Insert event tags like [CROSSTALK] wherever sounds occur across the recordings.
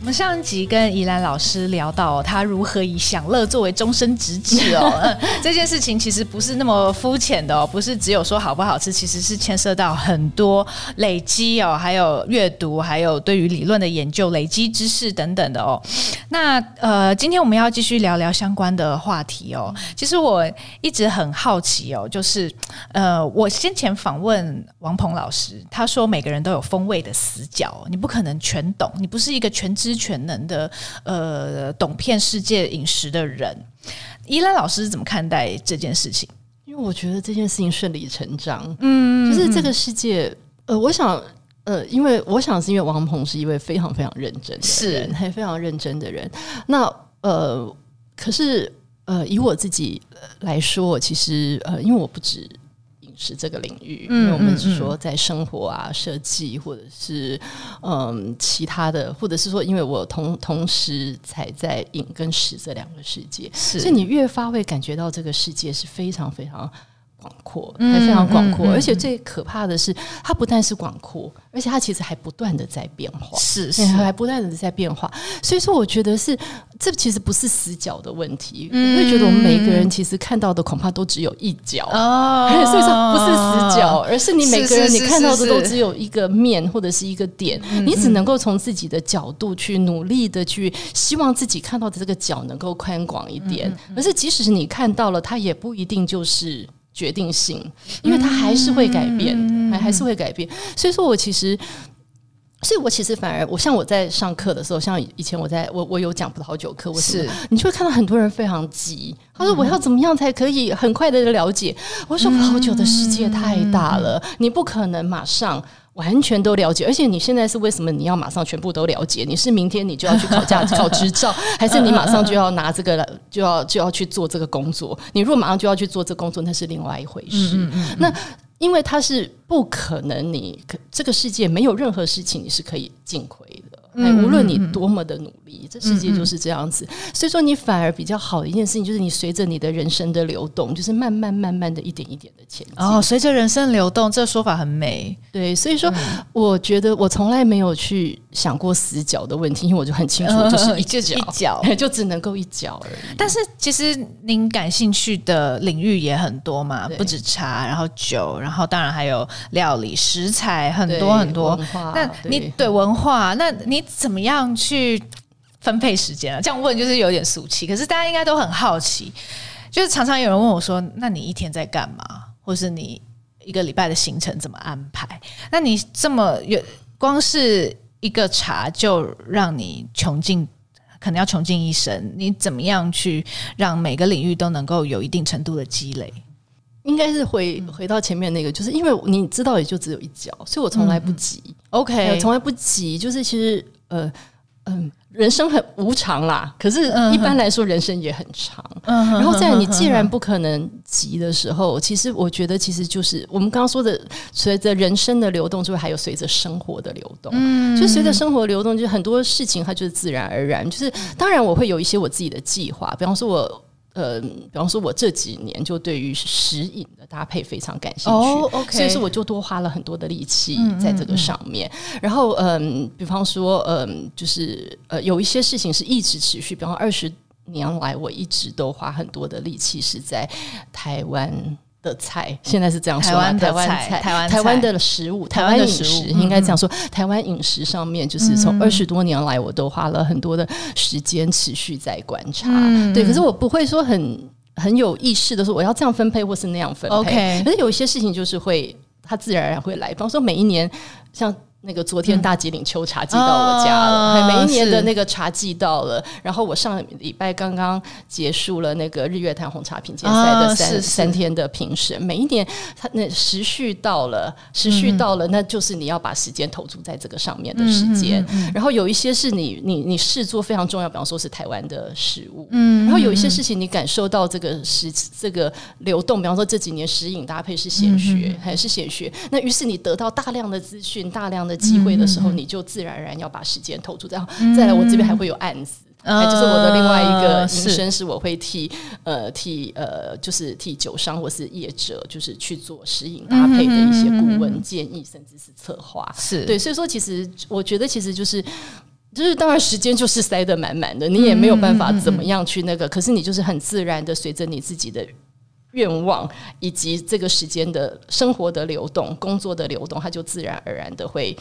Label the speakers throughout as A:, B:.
A: 我们上一集跟宜兰老师聊到他如何以享乐作为终身职志哦、嗯，[LAUGHS] 这件事情其实不是那么肤浅的哦，不是只有说好不好吃，其实是牵涉到很多累积哦，还有阅读，还有对于理论的研究、累积知识等等的哦。那呃，今天我们要继续聊聊相关的话题哦。其实我一直很好奇哦，就是呃，我先前访问王鹏老师，他说每个人都有风味的死角，你不可能全懂，你不是一个全知。全能的呃，懂遍世界饮食的人，依兰老师怎么看待这件事情？
B: 因为我觉得这件事情顺理成章，嗯，就是这个世界，呃，我想，呃，因为我想是因为王鹏是一位非常非常认真的人，还非常认真的人。那呃，可是呃，以我自己来说，其实呃，因为我不止。是这个领域，因为我们是说在生活啊、设计，或者是嗯其他的，或者是说，因为我同同时踩在影跟实这两个世界，是所以你越发会感觉到这个世界是非常非常。广阔，它非常广阔，而且最可怕的是，它不但是广阔，而且它其实还不断的在变化，是是，还不断的在变化。所以说，我觉得是这其实不是死角的问题，我会觉得我们每个人其实看到的恐怕都只有一角。哦，所以说不是死角，而是你每个人你看到的都只有一个面或者是一个点，你只能够从自己的角度去努力的去希望自己看到的这个角能够宽广一点，而是即使是你看到了，它也不一定就是。决定性，因为它还是会改变，还、嗯、还是会改变。所以说我其实，所以我其实反而，我像我在上课的时候，像以前我在我我有讲葡萄酒课，我是你就会看到很多人非常急，他说我要怎么样才可以很快的了解？我说葡萄酒的世界太大了，你不可能马上。完全都了解，而且你现在是为什么你要马上全部都了解？你是明天你就要去考驾 [LAUGHS] 考执照，还是你马上就要拿这个了，就要就要去做这个工作？你如果马上就要去做这个工作，那是另外一回事。嗯嗯嗯，那因为它是不可能你，你这个世界没有任何事情你是可以尽亏的。哎，无论你多么的努力，这世界就是这样子。所以说，你反而比较好的一件事情，就是你随着你的人生的流动，就是慢慢慢慢的一点一点的前进。
A: 哦，随着人生流动，这个说法很美。
B: 对，所以说，我觉得我从来没有去想过死角的问题，因为我就很清楚，就是一角一脚，[LAUGHS] 就只能够一脚而已。
A: 但是，其实您感兴趣的领域也很多嘛，不止茶，然后酒，然后当然还有料理、食材，很多很多。那你对文化，那你。怎么样去分配时间啊？这样问就是有点俗气，可是大家应该都很好奇。就是常常有人问我说：“那你一天在干嘛？或是你一个礼拜的行程怎么安排？那你这么有，光是一个茶就让你穷尽，可能要穷尽一生。你怎么样去让每个领域都能够有一定程度的积累？
B: 应该是回回到前面那个，就是因为你知道，也就只有一脚，所以我从来不急。嗯、OK，从来不急，就是其实。呃嗯，人生很无常啦，可是一般来说人生也很长。嗯，然后在你既然不可能急的时候，其实我觉得其实就是我们刚刚说的，随着人生的流动，就会还有随着生活的流动。嗯，就随着生活流动，就很多事情它就是自然而然。就是当然我会有一些我自己的计划，比方说我。呃，比方说，我这几年就对于食饮的搭配非常感兴趣，oh. 所以说我就多花了很多的力气在这个上面。嗯嗯嗯，然后，嗯、呃，比方说，嗯、呃，就是呃，有一些事情是一直持续，比方二十年来，我一直都花很多的力气是在台湾。的菜现在是这样说，台湾台湾菜，台湾台湾的食物，台湾饮食应该这样说。台湾饮食上面，就是从二十多年来，我都花了很多的时间持续在观察。对，可是我不会说很很有意识的说我要这样分配或是那样分配。OK，可是有一些事情就是会它自然而然会来。比方说每一年像。那个昨天大吉岭秋茶季到我家了，每一年的那个茶季到了，然后我上礼拜刚刚结束了那个日月潭红茶品鉴赛的三、哦、三天的评审，每一年它那时序到了，时序到了，嗯、那就是你要把时间投注在这个上面的时间。然后有一些是你你你试做非常重要，比方说是台湾的食物，嗯，然后有一些事情你感受到这个时这个流动，比方说这几年食饮搭配是显学、嗯、还是显学，那于是你得到大量的资讯，大量的。机会的时候，你就自然而然要把时间投注。然后再来，我这边还会有案子，呃、就是我的另外一个营生是我会替呃替呃就是替酒商或是业者，就是去做食饮搭配的一些顾问建议，甚至是策划。
A: 是
B: 对，所以说其实我觉得其实就是就是当然时间就是塞得满满的，你也没有办法怎么样去那个，可是你就是很自然的随着你自己的愿望以及这个时间的生活的流动、工作的流动，它就自然而然的会。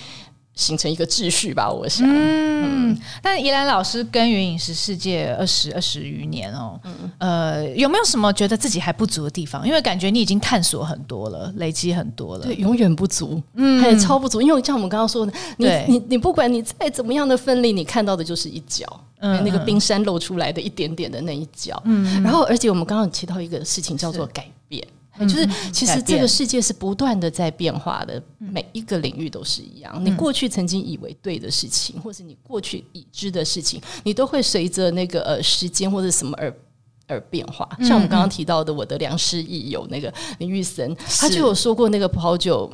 B: 形成一个秩序吧，我想。嗯，
A: 嗯，但宜兰老师耕耘饮食世界二十二十余年哦，嗯，呃，有没有什么觉得自己还不足的地方？因为感觉你已经探索很多了，累积很多了。
B: 对，永远不足，嗯，还超不足。因为像我们刚刚说的，你对你你不管你再怎么样的奋力，你看到的就是一角，嗯，那个冰山露出来的一点点的那一角。嗯，然后而且我们刚刚有提到一个事情叫做改变。就是，其实这个世界是不断的在变化的，每一个领域都是一样。你过去曾经以为对的事情，或是你过去已知的事情，你都会随着那个呃时间或者什么而而变化。像我们刚刚提到的，我的良师益友那个林玉森，他就有说过，那个葡萄酒。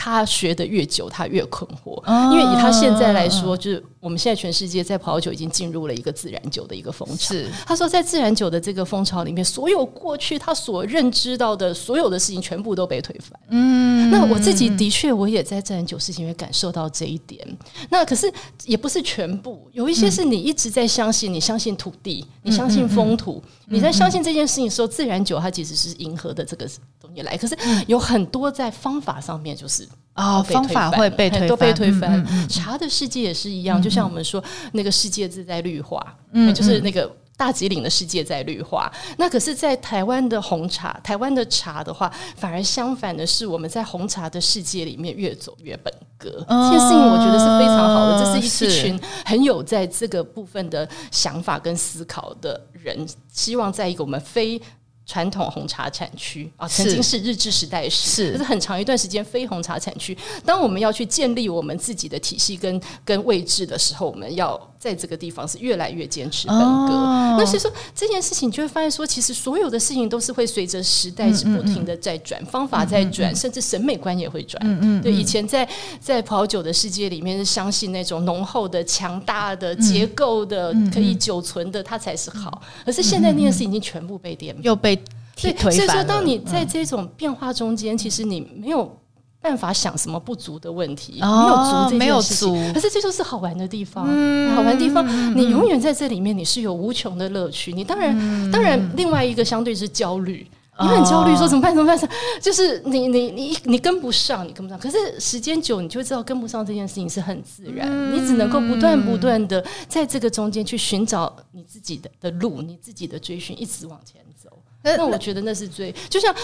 B: 他学的越久，他越困惑，因为以他现在来说，就是我们现在全世界在葡萄酒已经进入了一个自然酒的一个风潮。是他说，在自然酒的这个风潮里面，所有过去他所认知到的所有的事情，全部都被推翻。嗯，那我自己的确，我也在自然酒事情也感受到这一点。那可是也不是全部，有一些是你一直在相信，你相信土地，你相信风土，你在相信这件事情的时候，自然酒它其实是迎合的这个东西来。可是有很多在方法上面就是。
A: 哦，方法会被 [LAUGHS] 推翻，
B: 都被推翻。茶的世界也是一样，就像我们说，那个世界自在绿化，嗯，就是那个大吉岭的世界在绿化。那可是，在台湾的红茶，台湾的茶的话，反而相反的是，我们在红茶的世界里面越走越本格。这件事情我觉得是非常好的，这是一群很有在这个部分的想法跟思考的人，希望在一个我们非。传统红茶产区啊，曾经是日治时代时，是，可是很长一段时间非红茶产区。当我们要去建立我们自己的体系跟跟位置的时候，我们要在这个地方是越来越坚持本格。哦、那所以说这件事情，你就会发现说，其实所有的事情都是会随着时代是不停的在转，嗯嗯嗯方法在转，甚至审美观也会转。嗯，嗯嗯，对，以前在在葡萄酒的世界里面是相信那种浓厚的、强大的、结构的、可以久存的，它才是好。可是现在那件事已经全部被颠覆，
A: 又被。
B: 对，所以说，当你在这种变化中间，嗯、其实你没有办法想什么不足的问题，哦、没有足这件事情，没有足，可是这就是好玩的地方。嗯、好玩的地方，你永远在这里面，你是有无穷的乐趣。你当然，嗯、当然，另外一个相对是焦虑，你很焦虑，说怎么办？怎么办？就是你，你，你，你跟不上，你跟不上。可是时间久，你就知道跟不上这件事情是很自然。嗯、你只能够不断不断的在这个中间去寻找你自己的的路，你自己的追寻，一直往前走。那我觉得那是最，就像，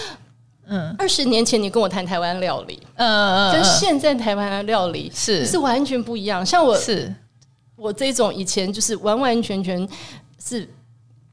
B: 嗯，二十年前你跟我谈台湾料理，嗯，跟现在台湾的料理是是完全不一样。像我是我这种以前就是完完全全是。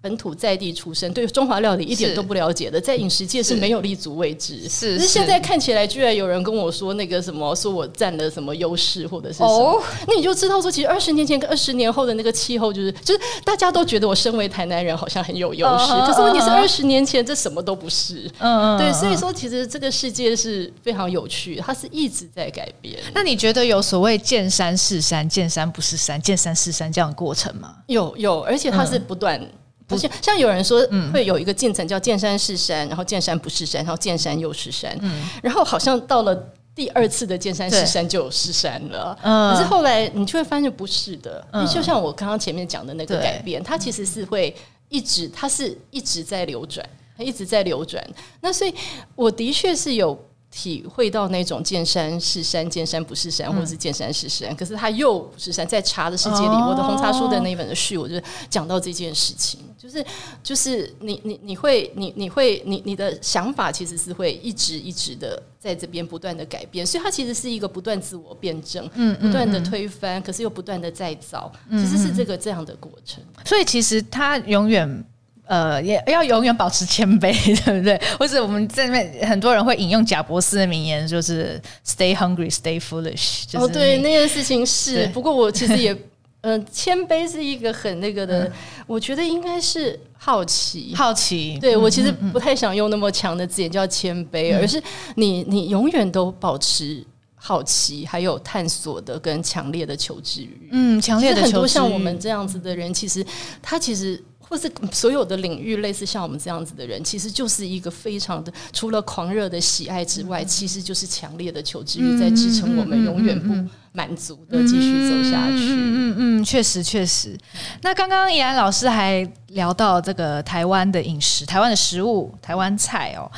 B: 本土在地出身，对中华料理一点都不了解的，在饮食界是没有立足位置。是，可是现在看起来，居然有人跟我说那个什么，说我占了什么优势，或者是什么，哦、那你就知道说，其实二十年前跟二十年后的那个气候，就是就是大家都觉得我身为台南人好像很有优势，可是问题是二十年前这什么都不是。嗯，对，所以说其实这个世界是非常有趣，它是一直在改变。
A: 那你觉得有所谓见山是山，见山不是山，见山是山这样的过程吗？
B: 有有，而且它是不断。嗯像像有人说会有一个进程叫见山是山，然后见山不是山，然后见山又是山，嗯、然后好像到了第二次的见山是山就有是山了。嗯、可是后来你就会发现不是的，嗯、就像我刚刚前面讲的那个改变，它其实是会一直，它是一直在流转，它一直在流转。那所以我的确是有。体会到那种见山是山，见山不是山，或者是见山是山，嗯、可是它又不是山。在茶的世界里，哦、我的红茶书的那一本的序，我就讲到这件事情，就是就是你你你会你你会你你的想法其实是会一直一直的在这边不断的改变，所以它其实是一个不断自我辩证，嗯，不断的推翻，可是又不断的再造，其实是这个这样的过程。
A: 所以其实它永远。呃，也要永远保持谦卑，对不对？或者我们在那边很多人会引用贾博士的名言，就是 “Stay hungry, stay foolish”。
B: 哦，对，那件事情是。不过我其实也，嗯、[LAUGHS] 呃，谦卑是一个很那个的，嗯、我觉得应该是好奇，
A: 好奇。
B: 对，我其实不太想用那么强的字眼叫谦卑，嗯、而是你你永远都保持。好奇，还有探索的跟强烈的求知欲。
A: 嗯，强烈的求知欲。
B: 很多像我们这样子的人，其实他其实。或是所有的领域，类似像我们这样子的人，其实就是一个非常的，除了狂热的喜爱之外，其实就是强烈的求知欲在支撑我们永远不满足的继续走下去。嗯
A: 嗯嗯，确实确实。那刚刚宜兰老师还聊到这个台湾的饮食、台湾的食物、台湾菜哦。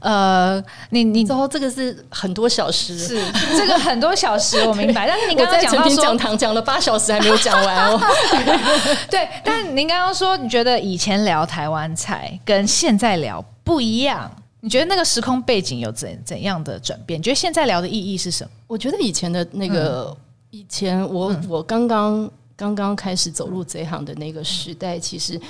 A: 呃，你你
B: 之后这个是很多小时，
A: 是这个很多小时，我明白。但是你刚刚讲到
B: 讲堂讲了八小时还没有讲完哦。
A: 对，但您刚刚说你觉得以前聊台湾菜跟现在聊不一样，你觉得那个时空背景有怎怎样的转变？你觉得现在聊的意义是什么？
B: 我觉得以前的那个、嗯、以前我我刚刚刚刚开始走入这一行的那个时代，其实。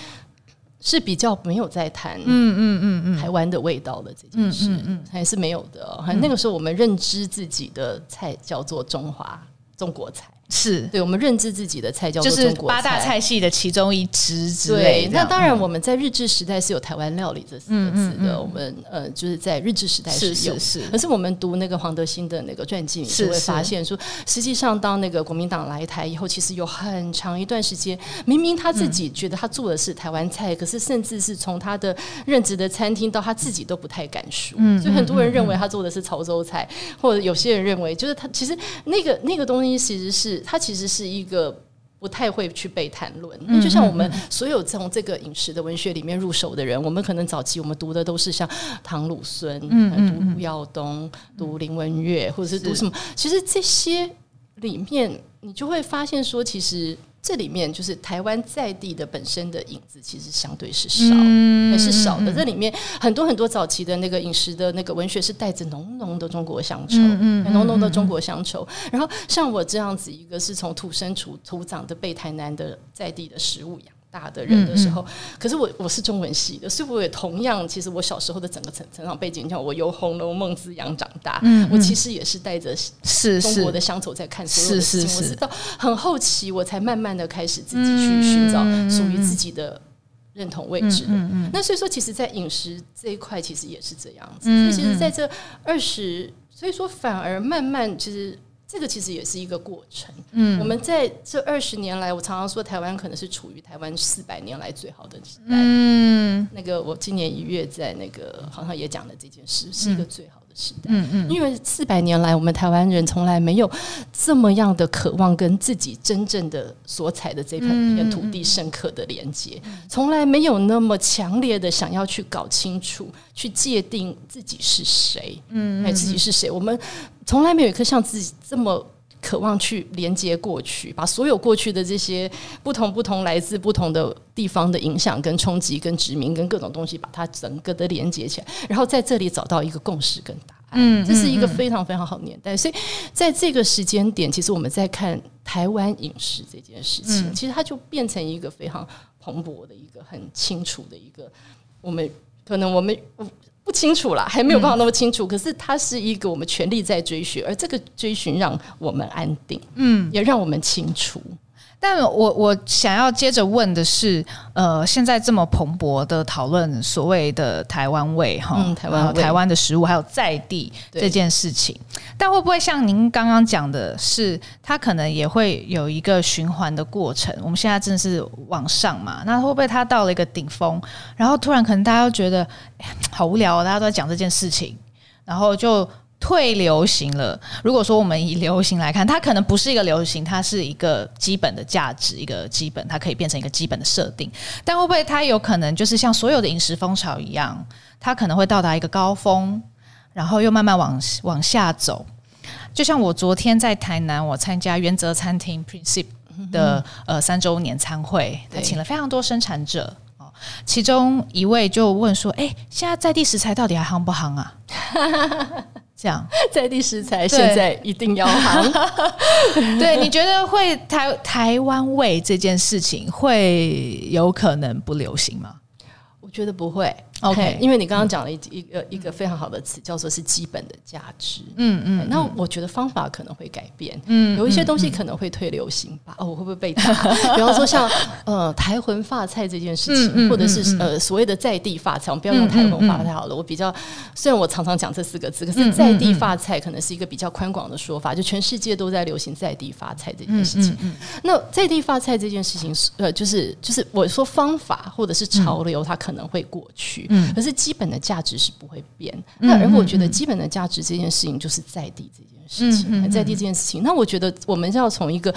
B: 是比较没有在谈，嗯嗯嗯嗯，台湾的味道的这件事，嗯嗯嗯，还是没有的、那个时候，我们认知自己的菜叫做中华中国菜。是对，我们认知自己的菜叫做中国菜，
A: 八大菜系的其中一支之类。
B: 对，那当然我们在日治时代是有台湾料理这四个字的。我们呃，就是在日治时代是有，是。可是我们读那个黄德兴的那个传记，你就会发现说，实际上当那个国民党来台以后，其实有很长一段时间，明明他自己觉得他做的是台湾菜，可是甚至是从他的任职的餐厅到他自己都不太敢说。嗯，所以很多人认为他做的是潮州菜，或者有些人认为就是他其实那个那个东西其实是。它其实是一个不太会去被谈论，嗯、就像我们所有从这个饮食的文学里面入手的人，我们可能早期我们读的都是像唐鲁孙，嗯，读卢耀东，读林文月，或者是读什么？其实这些里面，你就会发现说，其实。这里面就是台湾在地的本身的影子，其实相对是少，嗯、还是少的。这里面很多很多早期的那个饮食的那个文学，是带着浓浓的中国乡愁，嗯嗯、浓浓的中国乡愁。然后像我这样子一个是从土生土土长的被台南的在地的食物养大的人的时候，嗯嗯、可是我我是中文系的，所以我也同样，其实我小时候的整个成成长背景，像我由《红楼梦》滋养长大，我其实也是带着是中国的乡愁在看所有的事情。是是是，我是到很后期，我才慢慢的开始自己去寻找属于自己的认同位置的。嗯嗯嗯、那所以说，其实，在饮食这一块，其实也是这样子。所以，其实在这二十，所以说反而慢慢，其实。这个其实也是一个过程。嗯，我们在这二十年来，我常常说台湾可能是处于台湾四百年来最好的时代。嗯，那个我今年一月在那个好像也讲了这件事，是一个最好的时代。嗯嗯，因为四百年来，我们台湾人从来没有这么样的渴望跟自己真正的所采的这片片土地深刻的连接，从来没有那么强烈的想要去搞清楚、去界定自己是谁。嗯，哎，自己是谁？我们。从来没有一颗像自己这么渴望去连接过去，把所有过去的这些不同不同来自不同的地方的影响、跟冲击、跟殖民、跟各种东西，把它整个的连接起来，然后在这里找到一个共识跟答案。嗯，这是一个非常非常好年代。所以在这个时间点，其实我们在看台湾饮食这件事情，其实它就变成一个非常蓬勃的一个很清楚的一个，我们可能我们。不清楚啦，还没有办法那么清楚。嗯、可是它是一个我们全力在追寻，而这个追寻让我们安定，嗯，也让我们清楚。
A: 但我我想要接着问的是，呃，现在这么蓬勃的讨论所谓的台湾味哈，嗯、台湾台湾的食物还有在地这件事情，但会不会像您刚刚讲的是，它可能也会有一个循环的过程？我们现在真的是往上嘛？那会不会它到了一个顶峰，然后突然可能大家都觉得好无聊，大家都在讲这件事情，然后就。退流行了。如果说我们以流行来看，它可能不是一个流行，它是一个基本的价值，一个基本，它可以变成一个基本的设定。但会不会它有可能就是像所有的饮食风潮一样，它可能会到达一个高峰，然后又慢慢往往下走？就像我昨天在台南，我参加原则餐厅 Principe 的呃三周年餐会，他请了非常多生产者哦，其中一位就问说：“哎，现在在地食材到底还夯不夯啊？” [LAUGHS] 这样，[LAUGHS]
B: 在地食材现在一定要行。[LAUGHS]
A: 对，你觉得会台台湾味这件事情会有可能不流行吗？
B: 我觉得不会 OK，因为你刚刚讲了一一个一个非常好的词，叫做是基本的价值。嗯嗯，那我觉得方法可能会改变。嗯，有一些东西可能会退流行吧。哦，我会不会被打？[LAUGHS] 比方说像呃台魂发菜这件事情，或者是呃所谓的在地发菜，我们不要用台魂发菜好了。我比较虽然我常常讲这四个字，可是在地发菜可能是一个比较宽广的说法，就全世界都在流行在地发菜这件事情。那在地发菜这件事情是呃就是就是我说方法或者是潮流，它可能会过去。嗯，可是基本的价值是不会变。嗯、那而我觉得基本的价值这件事情就是在地这件事情，嗯、在地这件事情。那我觉得我们要从一个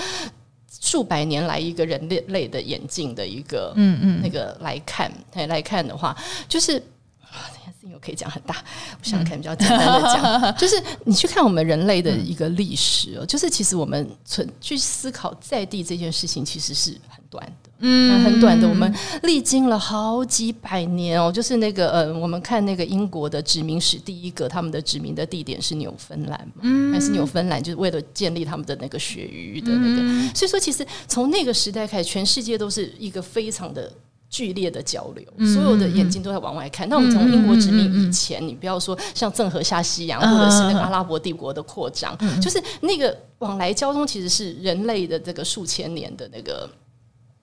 B: 数百年来一个人类类的眼镜的一个嗯嗯那个来看来看的话，就是啊，这件事情我可以讲很大。我想看比较简单的讲，[LAUGHS] 就是你去看我们人类的一个历史哦，就是其实我们存去思考在地这件事情，其实是很短的。嗯，很短的，我们历经了好几百年哦，就是那个呃，我们看那个英国的殖民史，第一个他们的殖民的地点是纽芬兰嘛，嗯，还是纽芬兰，就是为了建立他们的那个鳕鱼的那个，嗯、所以说其实从那个时代开始，全世界都是一个非常的剧烈的交流，嗯、所有的眼睛都在往外看。那、嗯、我们从英国殖民以前，嗯、你不要说像郑和下西洋，或者是那个阿拉伯帝国的扩张，嗯、就是那个往来交通，其实是人类的这个数千年的那个。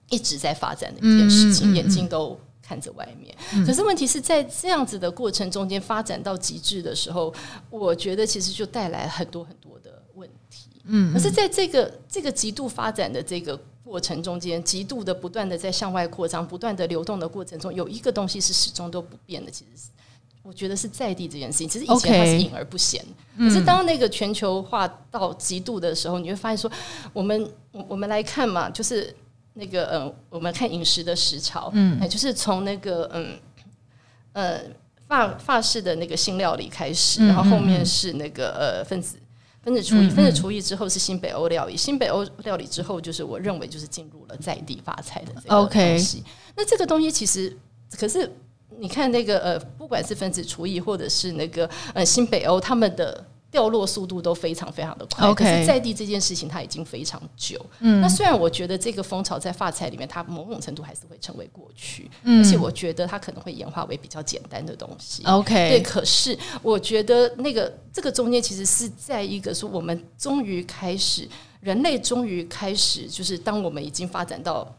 B: 一直在发展的一件事情，眼睛都看着外面。可是问题是在这样子的过程中间发展到极致的时候，我觉得其实就带来很多很多的问题。嗯，可是在这个这个极度发展的这个过程中间，极度的不断的在向外扩张、不断的流动的过程中，有一个东西是始终都不变的。其实是我觉得是在地这件事情，其实以前它是隐而不显。可是当那个全球化到极度的时候，你会发现说，我们我我们来看嘛，就是。那个嗯，我们看饮食的时潮，嗯，就是从那个嗯呃法法式的那个新料理开始，然后后面是那个呃分子分子厨艺，分子厨艺之后是新北欧料理，新北欧料理之后就是我认为就是进入了在地发菜的这个东西。那这个东西其实可是你看那个呃，不管是分子厨艺或者是那个呃新北欧他们的。掉落速度都非常非常的快.可是在地这件事情它已经非常久。嗯，那虽然我觉得这个风潮在发财里面，它某种程度还是会成为过去，嗯，而且我觉得它可能会演化为比较简单的东西。OK，对，可是我觉得那个这个中间其实是在一个说，我们终于开始，人类终于开始，就是当我们已经发展到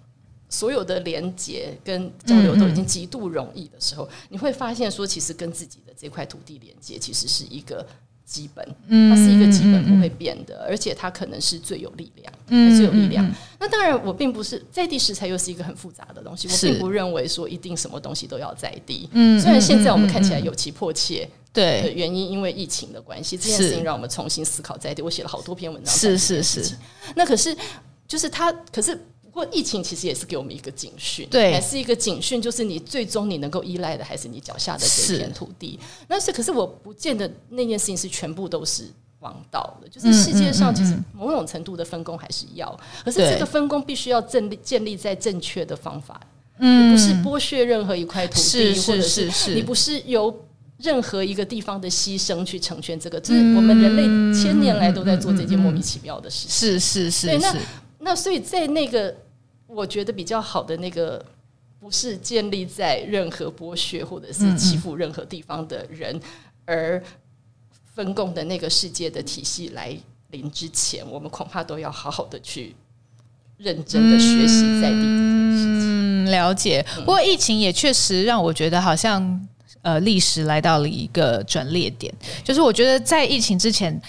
B: 所有的连接跟交流都已经极度容易的时候，嗯嗯，你会发现说，其实跟自己的这块土地连接，其实是一个。基本，它是一个基本不会变的，而且它可能是最有力量，嗯、最有力量。那当然，我并不是在地食材，又是一个很复杂的东西。我并不认为说一定什么东西都要在地。嗯，虽然现在我们看起来有其迫切，对的原因，因为疫情的关系，这件事情让我们重新思考在地。我写了好多篇文章，是是是。那可是，就是它，可是。不过疫情其实也是给我们一个警讯，对，还是一个警讯，就是你最终你能够依赖的还是你脚下的这片土地。是。那是可是我不见得那件事情是全部都是王道的，就是世界上其实某种程度的分工还是要，可是这个分工必须要建立建立在正确的方法，嗯，不是剥削任何一块土地，或者是是你不是由任何一个地方的牺牲去成全这个，这是我们人类千年来都在做这件莫名其妙的事情，是是是，对那。那所以在那个我觉得比较好的那个，不是建立在任何剥削或者是欺负任何地方的人而分工的那个世界的体系来临之前，我们恐怕都要好好的去认真的学习在地这件事情。
A: 嗯，了解。不过疫情也确实让我觉得好像呃历史来到了一个转捩点，就是我觉得在疫情之前。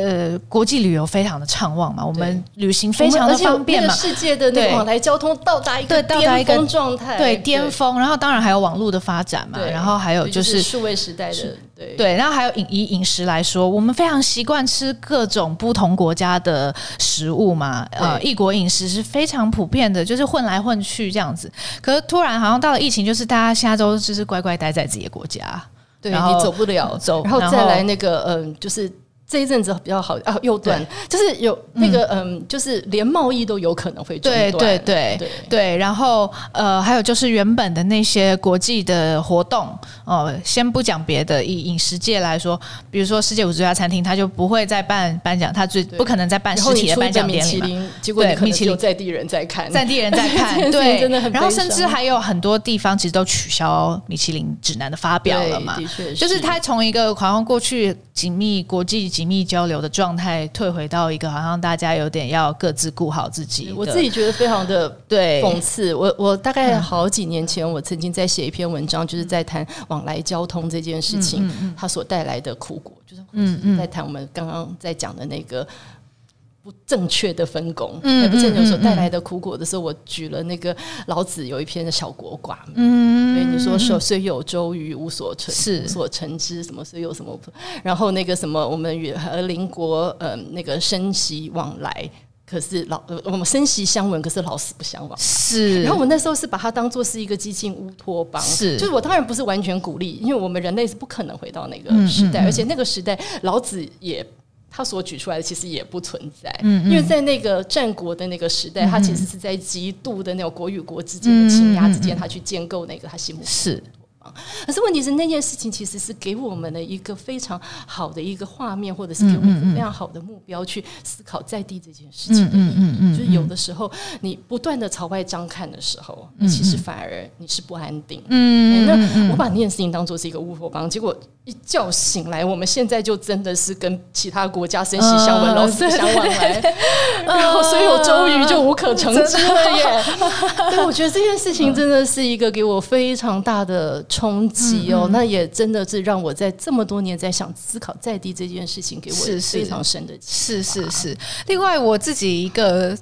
A: 呃，国际旅游非常的畅旺嘛，我们旅行非常的方便嘛，
B: 世界的那个往来交通到达一个巅峰状态，
A: 对巅峰，然后当然还有网络的发展嘛，然后还有就是
B: 数位时代的，对。
A: 对，然后还有饮以饮食来说，我们非常习惯吃各种不同国家的食物嘛，呃，异国饮食是非常普遍的，就是混来混去这样子。可是突然好像到了疫情，就是大家下周就是乖乖待在自己的国家，
B: 对，你走不了走，然后再来那个嗯，就是。这一阵子比较好啊，又断，就是有那个嗯，嗯，就是连贸易都有可能会中断，
A: 对对对。对对。然后呃，还有就是原本的那些国际的活动哦、呃，先不讲别的，以饮食界来说，比如说世界五十家餐厅，他就不会再办颁奖，他最不可能再办实体的颁奖典礼嘛。
B: 结果米其林。在地人在看，
A: 在地人在看，[LAUGHS] 对，真的很。然后甚至还有很多地方其实都取消米其林指南的发表了嘛，的确是，就是他从一个好像过去紧密国际。紧密交流的状态退回到一个好像大家有点要各自顾好自己，
B: 我自己觉得非常的对讽刺。我我大概好几年前，我曾经在写一篇文章，就是在谈往来交通这件事情，它所带来的苦果，就是嗯在谈我们刚刚在讲的那个。不正确的分工，嗯，不正确所带来的苦果的时候，我举了那个老子有一篇的小国寡民，嗯，所以你说说虽有周瑜，无所成，是。无所成之，什么虽有什么，然后那个什么，我们与和邻国，嗯、呃，那个生息往来，可是老，呃，我们生息相闻，可是老死不相往，
A: 是。
B: 然后我们那时候是把它当做是一个激进乌托邦，是，就是我当然不是完全鼓励，因为我们人类是不可能回到那个时代，嗯嗯嗯，而且那个时代老子也。他所举出来的其实也不存在，嗯，因为在那个战国的那个时代，他其实是在极度的那种国与国之间的倾轧之间，他去建构那个他心目是。可是问题是那件事情其实是给我们的一个非常好的一个画面，或者是给我们一个非常好的目标去思考在地这件事情。嗯嗯嗯，就是有的时候你不断的朝外张看的时候，其实反而你是不安定。嗯，那我把那件事情当做是一个乌托邦，结果一觉醒来，我们现在就真的是跟其他国家生息相闻，老死不相往来，然后虽有周瑜就无可成之了耶。[LAUGHS] 对，我觉得这件事情真的是一个给我非常大的。冲击哦，那也真的是让我在这么多年在想思考在地这件事情，给我非常深的
A: 是是是。另外，我自己一个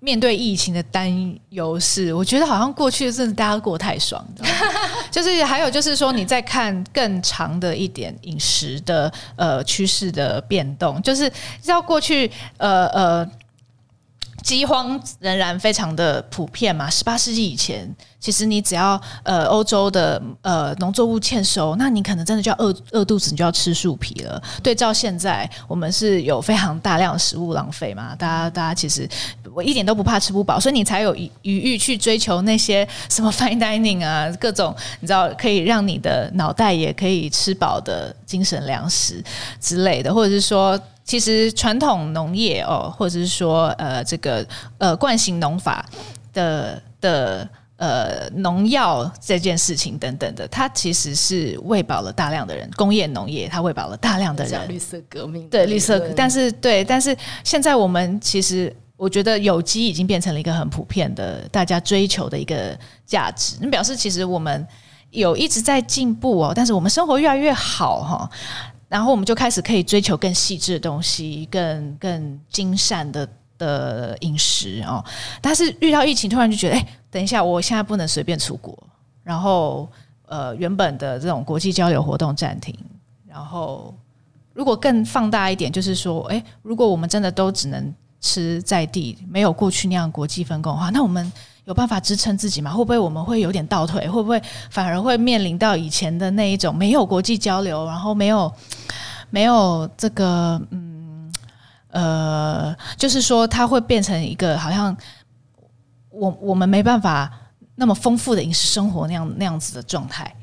A: 面对疫情的担忧是，我觉得好像过去真的大家过太爽，[LAUGHS] 就是还有就是说，你在看更长的一点饮食的呃趋势的变动，就是知道过去呃呃。饥荒仍然非常的普遍嘛。十八世纪以前，其实你只要呃欧洲的呃农作物欠收，那你可能真的就要饿饿肚子，你就要吃树皮了。对照现在，我们是有非常大量的食物浪费嘛。大家大家其实我一点都不怕吃不饱，所以你才有余余欲去追求那些什么 fine dining 啊，各种你知道可以让你的脑袋也可以吃饱的精神粮食之类的，或者是说。其实传统农业哦，或者是说呃这个呃惯性农法的的呃农药这件事情等等的，它其实是喂饱了大量的人。工业农业它喂饱了大量的人。
B: 绿色革命
A: 对绿色，但是对，但是现在我们其实我觉得有机已经变成了一个很普遍的大家追求的一个价值。那表示其实我们有一直在进步哦，但是我们生活越来越好哈。然后我们就开始可以追求更细致的东西，更更精善的的饮食哦。但是遇到疫情，突然就觉得，哎，等一下，我现在不能随便出国。然后，呃，原本的这种国际交流活动暂停。然后，如果更放大一点，就是说，哎，如果我们真的都只能吃在地，没有过去那样国际分工的话，那我们。有办法支撑自己吗？会不会我们会有点倒退？会不会反而会面临到以前的那一种没有国际交流，然后没有没有这个嗯呃，就是说它会变成一个好像我我们没办法那么丰富的饮食生活那样那样子的状态。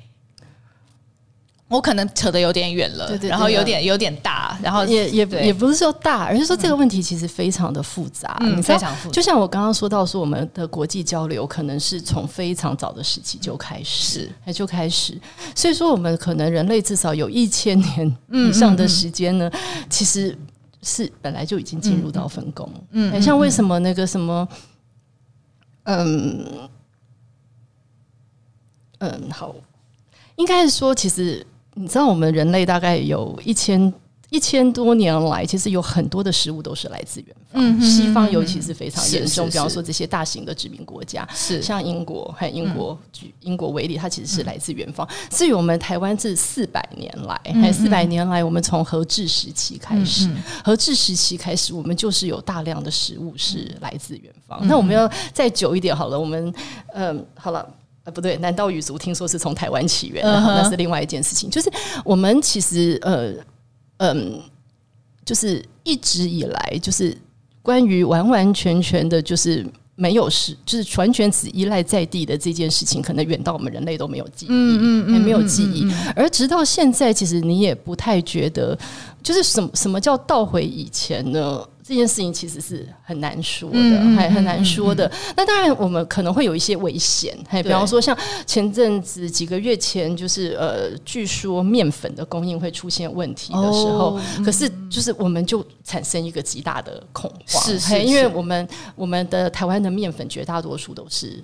A: 我可能扯得有点远了，对对对，然后有点有点大，然后
B: 也也也不是说大，而是说这个问题其实非常的复杂，嗯，非常复杂。就像我刚刚说到，说我们的国际交流可能是从非常早的时期就开始，是。就开始，所以说我们可能人类至少有一千年以上的时间呢，其实是本来就已经进入到分工，嗯，像为什么那个什么，嗯嗯，好，应该是说其实。你知道我们人类大概有一千一千多年来，其实有很多的食物都是来自远方。嗯，西方尤其是非常严重。比方说这些大型的殖民国家，是像英国，还有英国举英国为例，它其实是来自远方。至于我们台湾，这四百年来，还四百年来，我们从和治时期开始，和治时期开始，我们就是有大量的食物是来自远方。那我们要再久一点好了，我们嗯，好了。呃，不对，南岛语族听说是从台湾起源的，uh. 那是另外一件事情。就是我们其实呃，嗯、呃，就是一直以来就是关于完完全全的，就是。没有是，就是完全只依赖在地的这件事情，可能远到我们人类都没有记忆，嗯嗯，也没有记忆。而直到现在，其实你也不太觉得，就是什么什么叫倒回以前呢？这件事情其实是很难说的，还很难说的。那当然，我们可能会有一些危险，还比方说像前阵子几个月前，就是呃，据说面粉的供应会出现问题的时候，可是就是我们就产生一个极大的恐慌，是是，因为我们我们的台湾的面粉绝大多数都是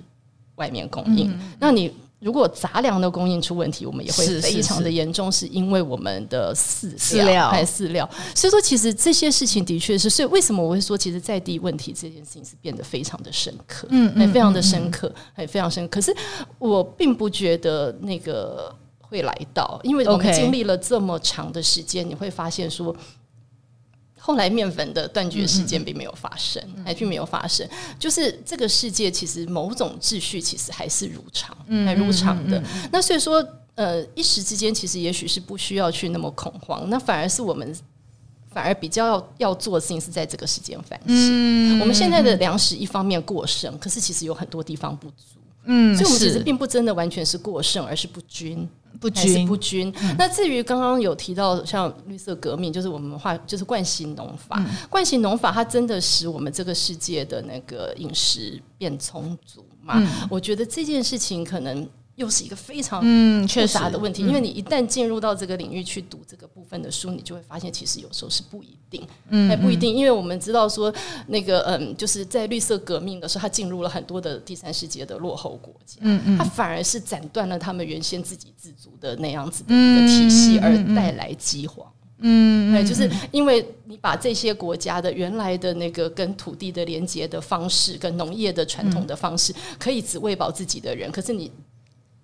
B: 外面供应，那你。如果杂粮的供应出问题，我们也会非常的严重，是因为我们的饲饲料还饲料。所以说，其实这些事情的确是，所以为什么我会说，其实在地问题这件事情是变得非常的深刻，嗯，还非常的深刻，还非常深刻。可是我并不觉得那个会来到，因为我们经历了这么长的时间，你会发现说。后来面粉的断绝事件并没有发生，还并没有发生。就是这个世界其实某种秩序其实还是如常，还如常的。那所以说，呃，一时之间其实也许是不需要去那么恐慌。那反而是我们反而比较要要做的事情是在这个时间反省。我们现在的粮食一方面过剩，可是其实有很多地方不足。嗯，所以我们其实并不真的完全是过剩，而是不均。不均不均。嗯、那至于刚刚有提到像绿色革命，就是我们话就是惯性农法，嗯、惯性农法它真的使我们这个世界的那个饮食变充足嘛？嗯、我觉得这件事情可能。又是一个非常嗯复杂的问题，嗯、因为你一旦进入到这个领域去读这个部分的书，你就会发现，其实有时候是不一定，嗯，还不一定，因为我们知道说，那个嗯，就是在绿色革命的时候，他进入了很多的第三世界的落后国家，嗯嗯，他反而是斩断了他们原先自给自足的那样子的一个体系，而带来饥荒，嗯，对，就是因为你把这些国家的原来的那个跟土地的连接的方式，跟农业的传统的方式，可以只喂饱自己的人，可是你。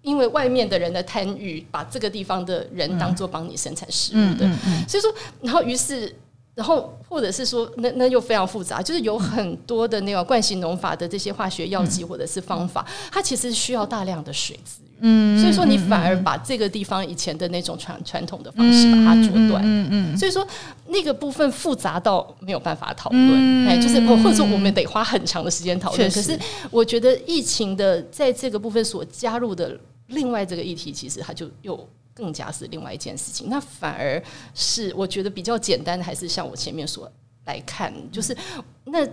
B: 因为外面的人的贪欲，把这个地方的人当做帮你生产食物的，所以说，然后于是，然后或者是说，那那又非常复杂，就是有很多的那个惯性农法的这些化学药剂或者是方法，它其实需要大量的水嗯，所以说你反而把这个地方以前的那种传传统的方式把它阻断，嗯嗯，所以说那个部分复杂到没有办法讨论，哎，就是或者说我们得花很长的时间讨论，可是我觉得疫情的在这个部分所加入的。另外，这个议题其实它就又更加是另外一件事情。那反而是我觉得比较简单的，还是像我前面所来看，就是那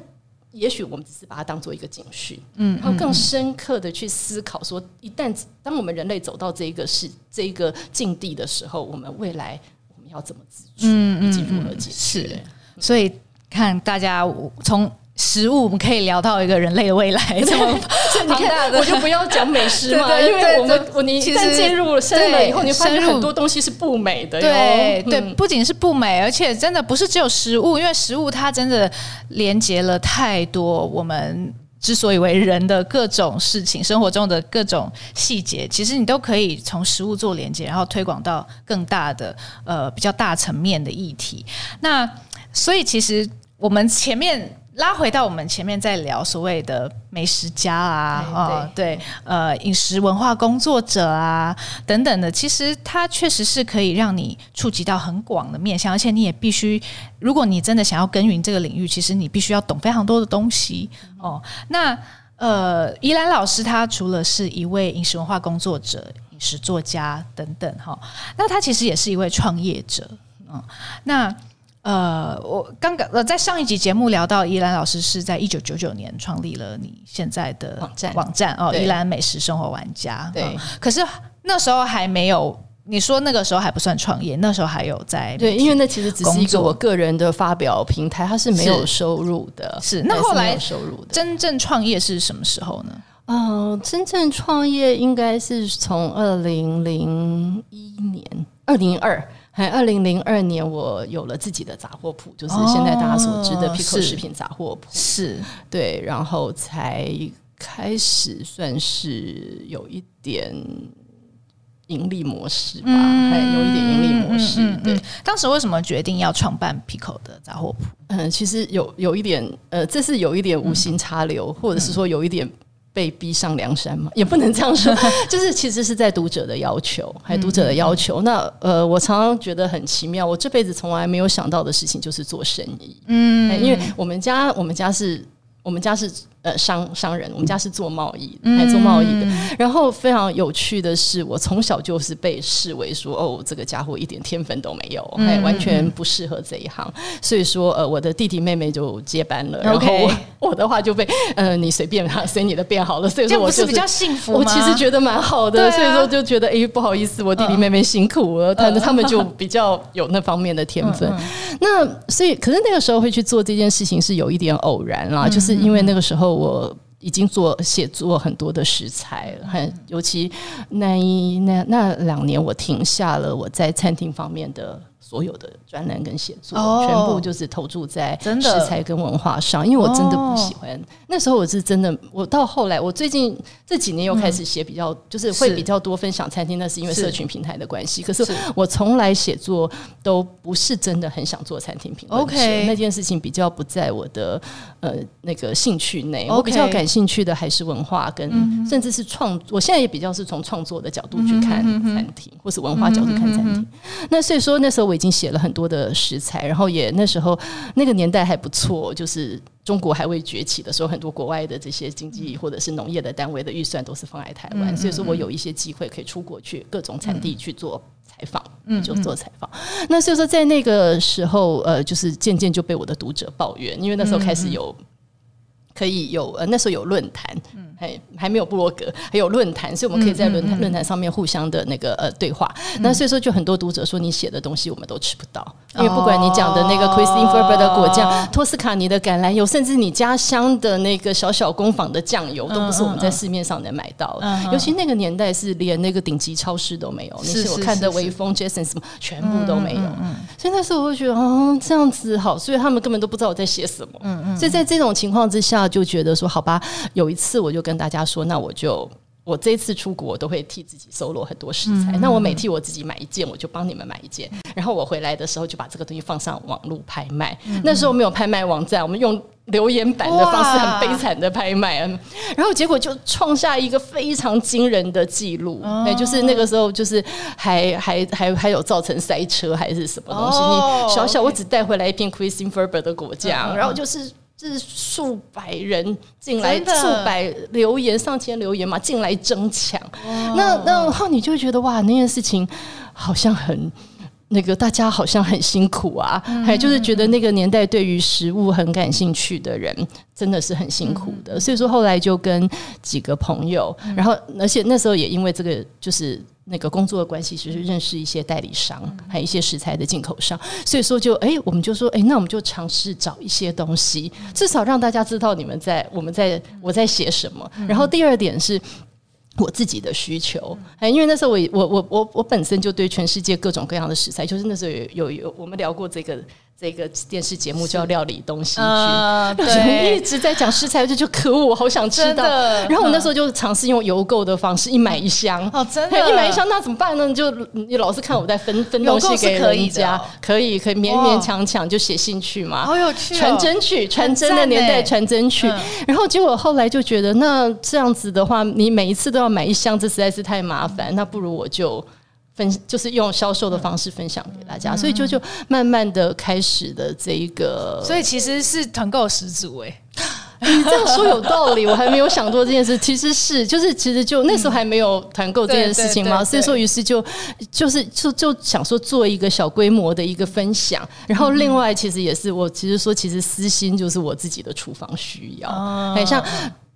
B: 也许我们只是把它当做一个警讯，嗯，然后更深刻的去思考说，一旦当我们人类走到这一个是这一个境地的时候，我们未来我们要怎么自处，以及如何解决？
A: 是，所以看大家从。食物，我们可以聊到一个人类的未来，[LAUGHS] 这么庞大的，
B: 我就不要讲美食嘛，因为我们我你一旦进入了深了以后，你发现很多东西是不美的。
A: 对对，不仅是不美，而且真的不是只有食物，因为食物它真的连接了太多我们之所以为人的各种事情，生活中的各种细节，其实你都可以从食物做连接，然后推广到更大的呃比较大层面的议题。那所以其实我们前面。拉回到我们前面在聊所谓的美食家啊，哦，对，呃，饮食文化工作者啊等等的，其实它确实是可以让你触及到很广的面向，而且你也必须，如果你真的想要耕耘这个领域，其实你必须要懂非常多的东西哦。那呃，宜兰老师他除了是一位饮食文化工作者、饮食作家等等哈，那他其实也是一位创业者，嗯，那。呃，我刚刚呃在上一集节目聊到，依兰老师是在一九九九年创立了你现在的网站网站哦，依兰美食生活玩家。对、嗯，可是那时候还没有，你说那个时候还不算创业，那时候还有在
B: 对，因为那其实只是一个我个人的发表平台，它是没有收入的。
A: 是，是那后来收入的真正创业是什么时候呢？
B: 嗯、呃，真正创业应该是从二零零一年，二零二。还二零零二年，我有了自己的杂货铺，就是现在大家所知的 Pico 食品杂货铺，
A: 是
B: 对，然后才开始算是有一点盈利模式吧，还、嗯、有一点盈利模式。嗯嗯嗯、对，
A: 当时为什么决定要创办 Pico 的杂货铺？
B: 嗯，其实有有一点，呃，这是有一点无心插柳，嗯、或者是说有一点。被逼上梁山嘛，也不能这样说，[LAUGHS] 就是其实是在读者的要求，还有读者的要求。那呃，我常常觉得很奇妙，我这辈子从来没有想到的事情就是做生意。嗯，因为我们家，我们家是，我们家是。呃，商商人，我们家是做贸易，还做贸易的。嗯、然后非常有趣的是，我从小就是被视为说，哦，这个家伙一点天分都没有，哎、嗯、完全不适合这一行。所以说，呃，我的弟弟妹妹就接班了，然后我，[LAUGHS] 我的话就被，呃，你随便他，随你的便好了。所以说我、就是，我是比较幸福，我其实觉得蛮好的。啊、所以说就觉得，哎，不好意思，我弟弟妹妹辛苦了，他、呃、他们就比较有那方面的天分。那所以，可是那个时候会去做这件事情是有一点偶然啦，嗯、就是因为那个时候。我已经做写作很多的食材了，很尤其那一那那两年，我停下了我在餐厅方面的。所有的专栏跟写作，全部就是投注在食材跟文化上，因为我真的不喜欢。那时候我是真的，我到后来，我最近这几年又开始写比较，就是会比较多分享餐厅，那是因为社群平台的关系。可是我从来写作都不是真的很想做餐厅评论。OK，那件事情比较不在我的呃那个兴趣内。我比较感兴趣的还是文化跟甚至是创。我现在也比较是从创作的角度去看餐厅，或是文化角度看餐厅。那所以说那时候我。已经写了很多的食材，然后也那时候那个年代还不错，就是中国还未崛起的时候，很多国外的这些经济或者是农业的单位的预算都是放在台湾，所以说我有一些机会可以出国去各种产地去做采访，嗯，就做采访。那所以说在那个时候，呃，就是渐渐就被我的读者抱怨，因为那时候开始有可以有呃那时候有论坛。还还没有部落格，还有论坛，所以我们可以在论坛论坛上面互相的那个呃对话。那所以说，就很多读者说你写的东西我们都吃不到，因为不管你讲的那个 Christine Ferber 的果酱、托斯卡尼的橄榄油，甚至你家乡的那个小小工坊的酱油，都不是我们在市面上能买到的。尤其那个年代是连那个顶级超市都没有，那些我看的微风、Jason 什么全部都没有。所以那时候我会觉得哦，这样子好，所以他们根本都不知道我在写什么。所以在这种情况之下，就觉得说好吧，有一次我就。跟大家说，那我就我这次出国我都会替自己搜罗很多食材。嗯、那我每替我自己买一件，我就帮你们买一件。然后我回来的时候就把这个东西放上网络拍卖。嗯、那时候没有拍卖网站，我们用留言板的方式，很悲惨的拍卖。然后结果就创下一个非常惊人的记录。哎、哦，就是那个时候，就是还还还还有造成塞车还是什么东西？哦、你小小我只带回来一片 Christine Ferber 的果酱，嗯、然后就是。是数百人进来，的数百留言，上千留言嘛，进来争抢。Oh. 那那然后你就觉得哇，那件事情好像很那个，大家好像很辛苦啊。还、mm hmm. 就是觉得那个年代对于食物很感兴趣的人，真的是很辛苦的。Mm hmm. 所以说后来就跟几个朋友，然后而且那时候也因为这个就是。那个工作的关系，其实认识一些代理商，还有一些食材的进口商，所以说就哎，我们就说哎，那我们就尝试找一些东西，至少让大家知道你们在我们在我在写什么。然后第二点是我自己的需求，哎，因为那时候我我我我我本身就对全世界各种各样的食材，就是那时候有有有我们聊过这个。这个电视节目叫《料理东西区》，呃，[LAUGHS] 对，一直在讲食材，就就可恶，我好想吃到。的然后我那时候就尝试用邮购的方式，一买一箱。哦，真的，一买一箱，那怎么办呢？就你老是看我在分 [LAUGHS] 分东西给人家，可以可以勉勉强强就写信去嘛。好有趣，传真去，传真的年代传真去。然后结果后来就觉得，那这样子的话，你每一次都要买一箱，这实在是太麻烦。那不如我就。分就是用销售的方式分享给大家，嗯、所以就就慢慢的开始的这一个，
A: 所以其实是团购始祖哎，[LAUGHS]
B: 你这样说有道理，我还没有想过这件事，[LAUGHS] 其实是就是其实就那时候还没有团购这件事情嘛，所以说于是就就是就就想说做一个小规模的一个分享，然后另外其实也是我其实说其实私心就是我自己的厨房需要，很、哦、像。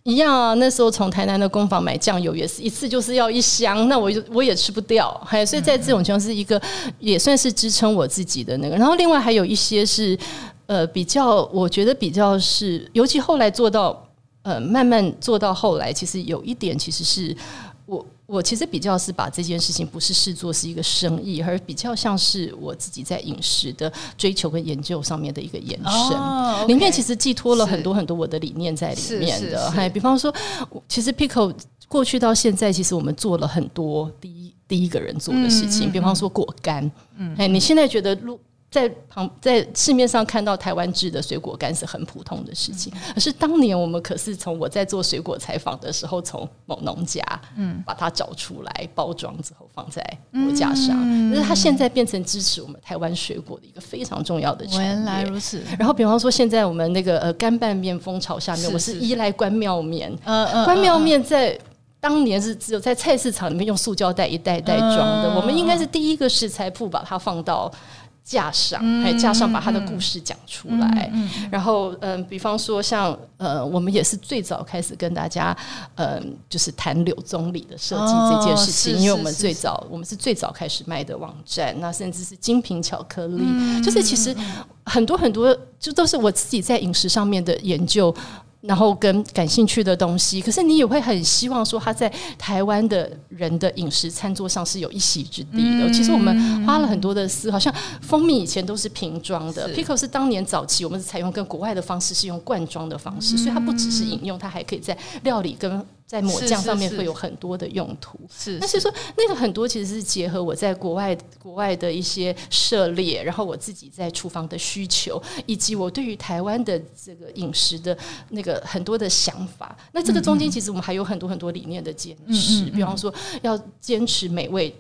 B: 一样啊，那时候从台南的工坊买酱油也是一次就是要一箱，那我就我也吃不掉，还所以在这种情况是一个也算是支撑我自己的那个。然后另外还有一些是呃比较，我觉得比较是，尤其后来做到呃慢慢做到后来，其实有一点其实是我。我其实比较是把这件事情不是视作是一个生意，而比较像是我自己在饮食的追求跟研究上面的一个延伸。里面其实寄托了很多很多我的理念在里面的。还比方说，其实 Pickle 过去到现在，其实我们做了很多第一第一个人做的事情。嗯、比方说果干，哎、嗯，你现在觉得路在旁在市面上看到台湾制的水果干是很普通的事情，可是当年我们可是从我在做水果采访的时候，从某农家嗯把它找出来包装之后放在货架上，可是它现在变成支持我们台湾水果的一个非常重要的产业。
A: 原来如此。
B: 然后比方说现在我们那个呃干拌面风潮下面，我是依赖关庙面，嗯嗯，关庙面在当年是只有在菜市场里面用塑胶袋一袋袋装的，我们应该是第一个食材铺把它放到。架上，还架上把他的故事讲出来。嗯嗯、然后，嗯，比方说像，呃，我们也是最早开始跟大家，嗯，就是谈柳宗理的设计这件事情，哦、因为我们最早，我们是最早开始卖的网站，那甚至是精品巧克力，嗯、就是其实很多很多，就都是我自己在饮食上面的研究。然后跟感兴趣的东西，可是你也会很希望说他在台湾的人的饮食餐桌上是有一席之地的。嗯、其实我们花了很多的思好，像蜂蜜以前都是瓶装的，Pickle 是当年早期我们是采用跟国外的方式，是用罐装的方式，嗯、所以它不只是饮用，它还可以在料理跟。在抹酱上面会有很多的用途，是，是，是，但是说那个很多其实是结合我在国外国外的一些涉猎，然后我自己在厨房的需求，以及我对于台湾的这个饮食的那个很多的想法。那这个中间其实我们还有很多很多理念的坚持，比方说要坚持美味。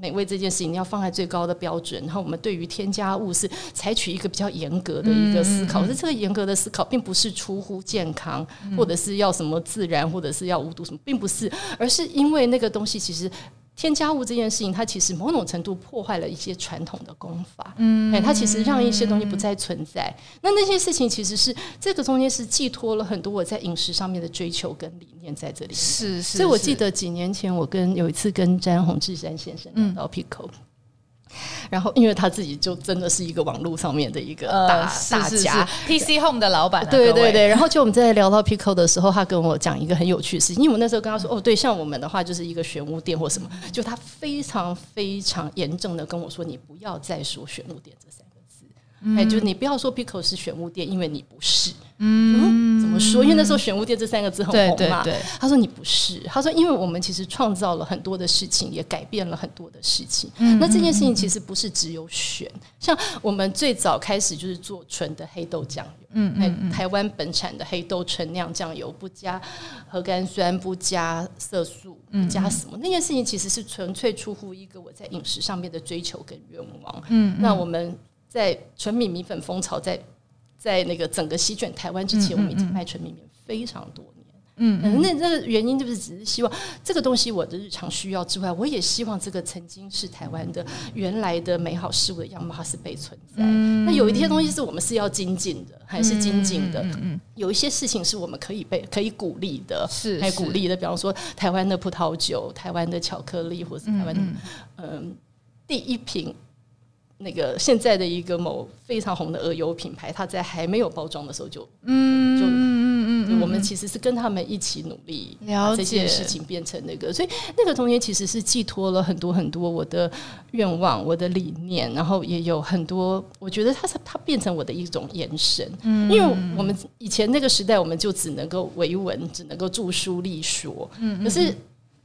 B: 美味这件事情要放在最高的标准，然后我们对于添加物是采取一个比较严格的一个思考，可是这个严格的思考并不是出乎健康，或者是要什么自然，或者是要无毒什么，并不是，而是因为那个东西其实。添加物这件事情，它其实某种程度破坏了一些传统的功法，嗯，它其实让一些东西不再存在。那那些事情其实是这个中间是寄托了很多我在饮食上面的追求跟理念在这里面。是，是，所以我记得几年前我跟有一次跟詹宏志詹先生聊到 Pickle。[LAUGHS] 然后，因为他自己就真的是一个网络上面的一个大、呃、大家
A: ，PC Home 的老板、啊。
B: 对对对。然后，就我们在聊到 Pickle 的时候，他跟我讲一个很有趣的事情。因为我那时候跟他说：“哦，对，像我们的话，就是一个玄武店或什么。”就他非常非常严正的跟我说：“你不要再说玄武店这三哎、嗯，就是你不要说 Pickle 是玄武店，因为你不是。”嗯，怎么说？因为那时候“玄武店”这三个字很红嘛。他说：“你不是。”他说：“因为我们其实创造了很多的事情，也改变了很多的事情。那这件事情其实不是只有选，像我们最早开始就是做纯的黑豆酱油，嗯，台湾本产的黑豆纯酿酱油，不加核苷酸，不加色素，不加什么。那件事情其实是纯粹出乎一个我在饮食上面的追求跟愿望。嗯，那我们在纯米米粉风潮在。在那个整个席卷台湾之前，我们已经卖纯米面非常多年。嗯，嗯，那那个原因就是只是希望这个东西我的日常需要之外，我也希望这个曾经是台湾的原来的美好事物的样貌，它是被存在。那有一些东西是我们是要精进的，还是精进的？嗯，有一些事情是我们可以被可以鼓励的，是还鼓励的。比方说，台湾的葡萄酒、台湾的巧克力，或者是台湾的嗯第一瓶。那个现在的一个某非常红的鹅油品牌，它在还没有包装的时候就，嗯，就嗯嗯嗯，我们其实是跟他们一起努力，把这件事情变成那个，所以那个童年其实是寄托了很多很多我的愿望、我的理念，然后也有很多，我觉得它是它变成我的一种延伸，嗯，因为我们以前那个时代，我们就只能够维文，只能够著书立说，嗯，可是。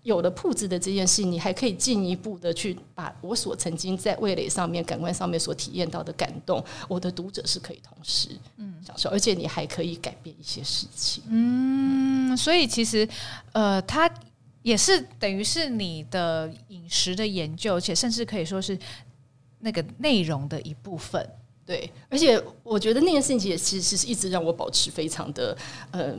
B: 有了铺子的这件事，你还可以进一步的去把我所曾经在味蕾上面、感官上面所体验到的感动，我的读者是可以同时嗯享受，而且你还可以改变一些事情。
A: 嗯，所以其实呃，它也是等于是你的饮食的研究，而且甚至可以说是那个内容的一部分。
B: 对，而且我觉得那件事情也其实是一直让我保持非常的呃，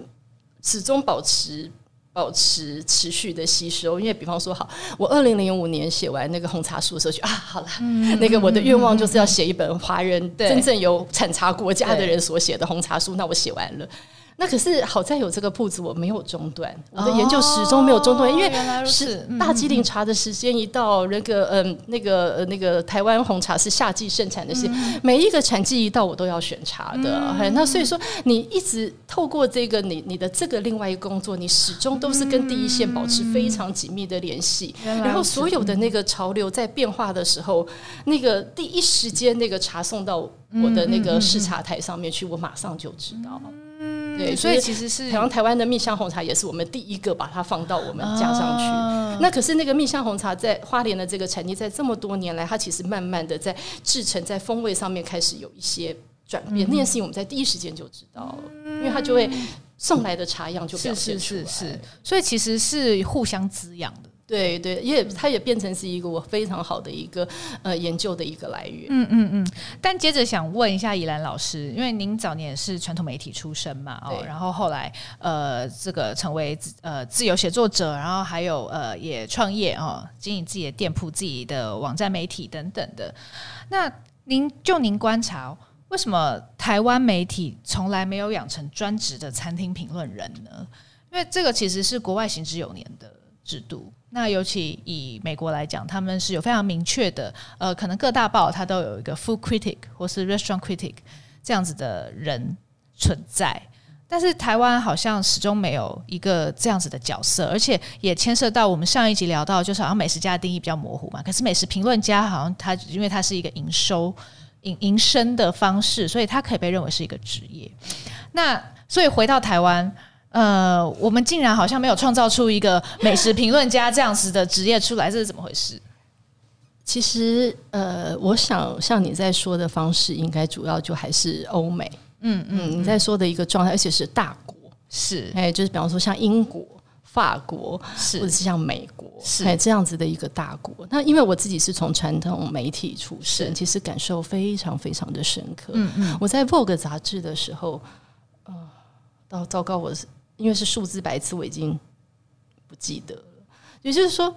B: 始终保持。保持持续的吸收，因为比方说，好，我二零零五年写完那个红茶书的时候，就啊，好了，嗯、那个我的愿望就是要写一本华人真正有产茶国家的人所写的红茶书，那我写完了。那可是好在有这个铺子，我没有中断，我的研究始终没有中断，因为是大吉岭茶的时间一到，那个嗯，那个呃那个台湾红茶是夏季盛产的是，每一个产季一到，我都要选茶的。那所以说，你一直透过这个你你的这个另外一个工作，你始终都是跟第一线保持非常紧密的联系，然后所有的那个潮流在变化的时候，那个第一时间那个茶送到我的那个试茶台上面去，我马上就知道。嗯，对，
A: 所以其实是
B: 台湾台湾的蜜香红茶也是我们第一个把它放到我们家上去。啊、那可是那个蜜香红茶在花莲的这个产地，在这么多年来，它其实慢慢的在制成、在风味上面开始有一些转变。嗯、那件事情我们在第一时间就知道了，嗯、因为它就会送来的茶样就表现出来。
A: 是是是，是，所以其实是互相滋养的。
B: 对对，也它也变成是一个我非常好的一个呃研究的一个来源。
A: 嗯嗯嗯。但接着想问一下宜兰老师，因为您早年是传统媒体出身嘛，哦，然后后来呃这个成为呃自由写作者，然后还有呃也创业哦，经营自己的店铺、自己的网站媒体等等的。那您就您观察，为什么台湾媒体从来没有养成专职的餐厅评论人呢？因为这个其实是国外行之有年的制度。那尤其以美国来讲，他们是有非常明确的，呃，可能各大报它都有一个 food critic 或是 restaurant critic 这样子的人存在，但是台湾好像始终没有一个这样子的角色，而且也牵涉到我们上一集聊到，就是好像美食家的定义比较模糊嘛，可是美食评论家好像他因为他是一个营收营营生的方式，所以他可以被认为是一个职业。那所以回到台湾。呃，我们竟然好像没有创造出一个美食评论家这样子的职业出来，这是怎么回事？
B: 其实，呃，我想像你在说的方式，应该主要就还是欧美。嗯嗯，嗯，你在说的一个状态，而且是大国，
A: 是
B: 哎，就是比方说像英国、法国，是或者是像美国，是哎这样子的一个大国。那因为我自己是从传统媒体出身，其实感受非常非常的深刻。嗯嗯，我在 Vogue 杂志的时候，呃，到糟糕，我是。因为是数字白字，我已经不记得了。也就是说，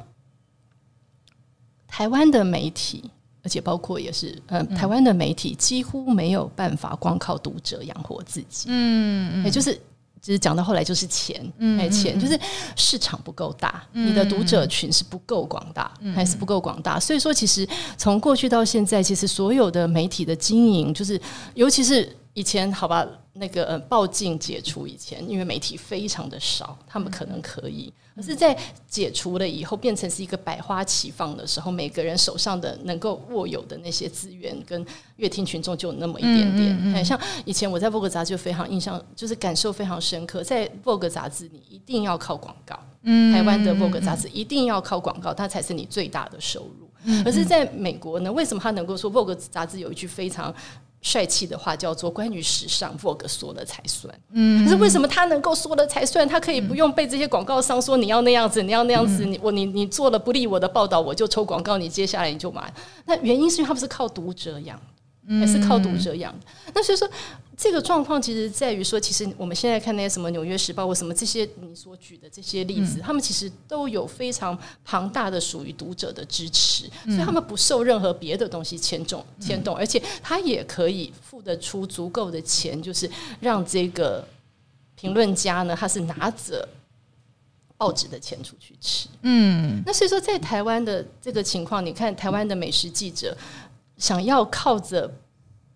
B: 台湾的媒体，而且包括也是，呃、嗯，台湾的媒体几乎没有办法光靠读者养活自己。嗯，也就是，就是讲到后来就是钱，哎，钱就是市场不够大，你的读者群是不够广大，还是不够广大。所以说，其实从过去到现在，其实所有的媒体的经营，就是尤其是以前，好吧。那个呃，报禁解除以前，因为媒体非常的少，他们可能可以，可是，在解除了以后，变成是一个百花齐放的时候，每个人手上的能够握有的那些资源跟乐听群众就有那么一点点。嗯嗯嗯，像以前我在 Vogue 杂志就非常印象，就是感受非常深刻，在 Vogue 杂志你一定要靠广告，嗯，台湾的 Vogue 杂志一定要靠广告，它才是你最大的收入。可是在美国呢，为什么他能够说 Vogue 杂志有一句非常帅气的话叫做“关于时尚，Vogue 说了才算”。嗯，可是为什么他能够说了才算？他可以不用被这些广告商说你要那样子，你要那样子，你我你你做了不利我的报道，我就抽广告，你接下来你就买。那原因是因为他不是靠读者养，还是靠读者养。那所以说。这个状况其实在于说，其实我们现在看那些什么《纽约时报》或什么这些你所举的这些例子，嗯、他们其实都有非常庞大的属于读者的支持，嗯、所以他们不受任何别的东西牵动牵动，而且他也可以付得出足够的钱，就是让这个评论家呢，他是拿着报纸的钱出去吃。嗯，那所以说在台湾的这个情况，你看台湾的美食记者想要靠着。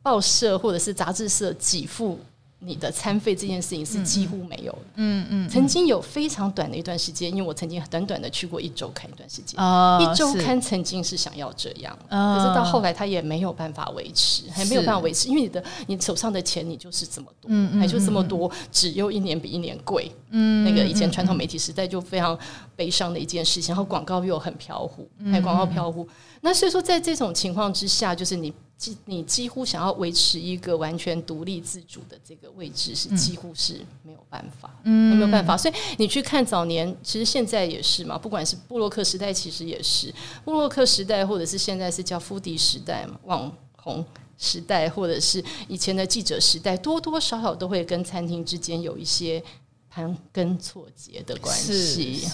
B: 报社或者是杂志社给付你的餐费这件事情是几乎没有的。嗯嗯，曾经有非常短的一段时间，因为我曾经短短的去过一周刊一段时间。哦，一周刊曾经是想要这样，可是到后来他也没有办法维持，还没有办法维持，因为你的你手上的钱你就是这么多，嗯，还就这么多，只有一年比一年贵。嗯，那个以前传统媒体时代就非常悲伤的一件事情，然后广告又很飘忽，还广告飘忽。那所以说，在这种情况之下，就是你几。你几乎想要维持一个完全独立自主的这个位置，是几乎是没有办法，嗯，没有办法。所以你去看早年，其实现在也是嘛，不管是布洛克时代，其实也是布洛克时代，或者是现在是叫 foodie 时代嘛，网红时代，或者是以前的记者时代，多多少少都会跟餐厅之间有一些盘根错节的关系。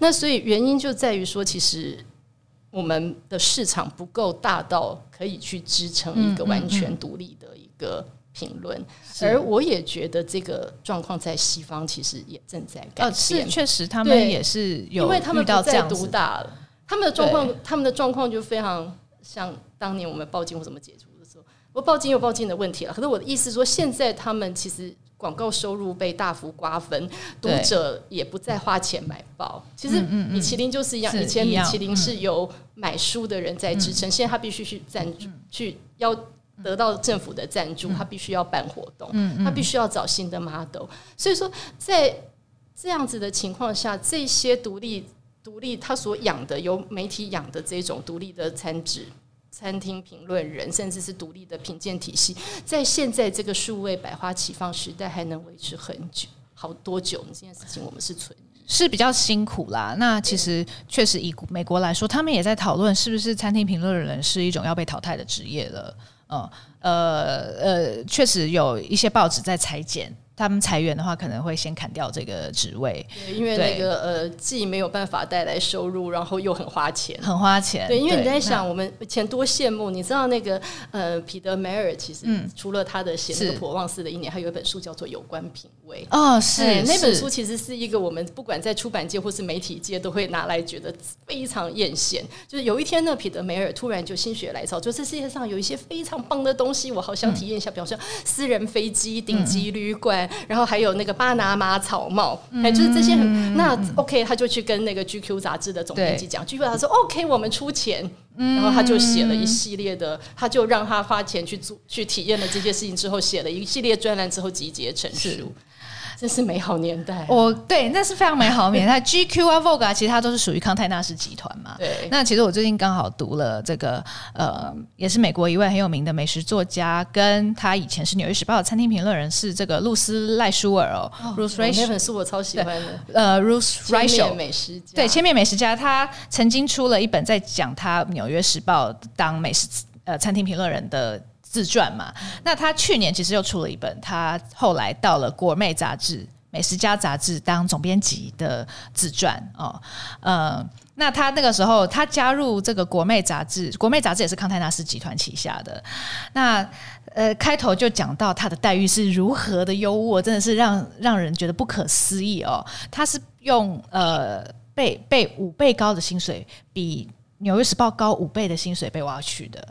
B: 那所以原因就在于说，其实。我们的市场不够大到可以去支撑一个完全独立的一个评论，而我也觉得这个状况在西方其实也正在改变。
A: 是确实，他们也是有，因为他们不再独大了，
B: 他们的状况，他们的状况就非常像当年我们报警或怎么解除的时候，我报警有报警的问题了。可是我的意思是说，现在他们其实。广告收入被大幅瓜分，读者也不再花钱买报。其实米其林就是一样，以前米其林是由买书的人在支撑，现在他必须去赞助，去要得到政府的赞助，他必须要办活动，他必须要找新的 model。所以说，在这样子的情况下，这些独立独立他所养的由媒体养的这种独立的餐纸、餐厅评论人，甚至是独立的评鉴体系，在现在这个数位百花齐放时代，还能维持很久，好多久？这件事情我们是存疑，
A: 是比较辛苦啦。那其实确实以美国来说，他们也在讨论是不是餐厅评论人是一种要被淘汰的职业了。嗯，呃呃，确实有一些报纸在裁剪。他们裁员的话，可能会先砍掉这个职位，
B: 对，因为那个呃，既没有办法带来收入，然后又很花钱，
A: 很花钱。
B: 对，因为你在想，我们以前多羡慕，你知道那个呃，彼得梅尔其实除了他的写那个《普罗旺斯的一年》，还有一本书叫做《有关品味》
A: 哦，是
B: 那本书其实是一个我们不管在出版界或是媒体界都会拿来觉得非常艳羡。就是有一天呢，彼得梅尔突然就心血来潮，就这世界上有一些非常棒的东西，我好想体验一下，比方说私人飞机、顶级旅馆。然后还有那个巴拿马草帽，哎、嗯，就是这些很那 OK，他就去跟那个 GQ 杂志的总编辑讲，GQ 杂志说 OK，我们出钱，然后他就写了一系列的，他就让他花钱去做去体验了这些事情之后，写了一系列专栏之后集结成书。这是美好年代，
A: 我对，那是非常美好的年代。[LAUGHS] GQ 啊，Vogue 啊，其实它都是属于康泰纳仕集团嘛。
B: 对。
A: 那其实我最近刚好读了这个，呃，也是美国一位很有名的美食作家，跟他以前是《纽约时报》的餐厅评论人，是这个露丝赖舒尔哦。Ruth Reichl
B: 那本书我超喜欢的。
A: 呃，Ruth Reichl
B: 美食家。
A: 对，千面美食家，他曾经出了一本在讲他《纽约时报》当美食呃餐厅评论人的。自传嘛，那他去年其实又出了一本，他后来到了《国美》杂志、《美食家》杂志当总编辑的自传哦，呃，那他那个时候他加入这个《国美》杂志，《国美》杂志也是康泰纳仕集团旗下的。那呃，开头就讲到他的待遇是如何的优渥，真的是让让人觉得不可思议哦。他是用呃倍倍五倍高的薪水比。纽约时报高五倍的薪水被挖去的，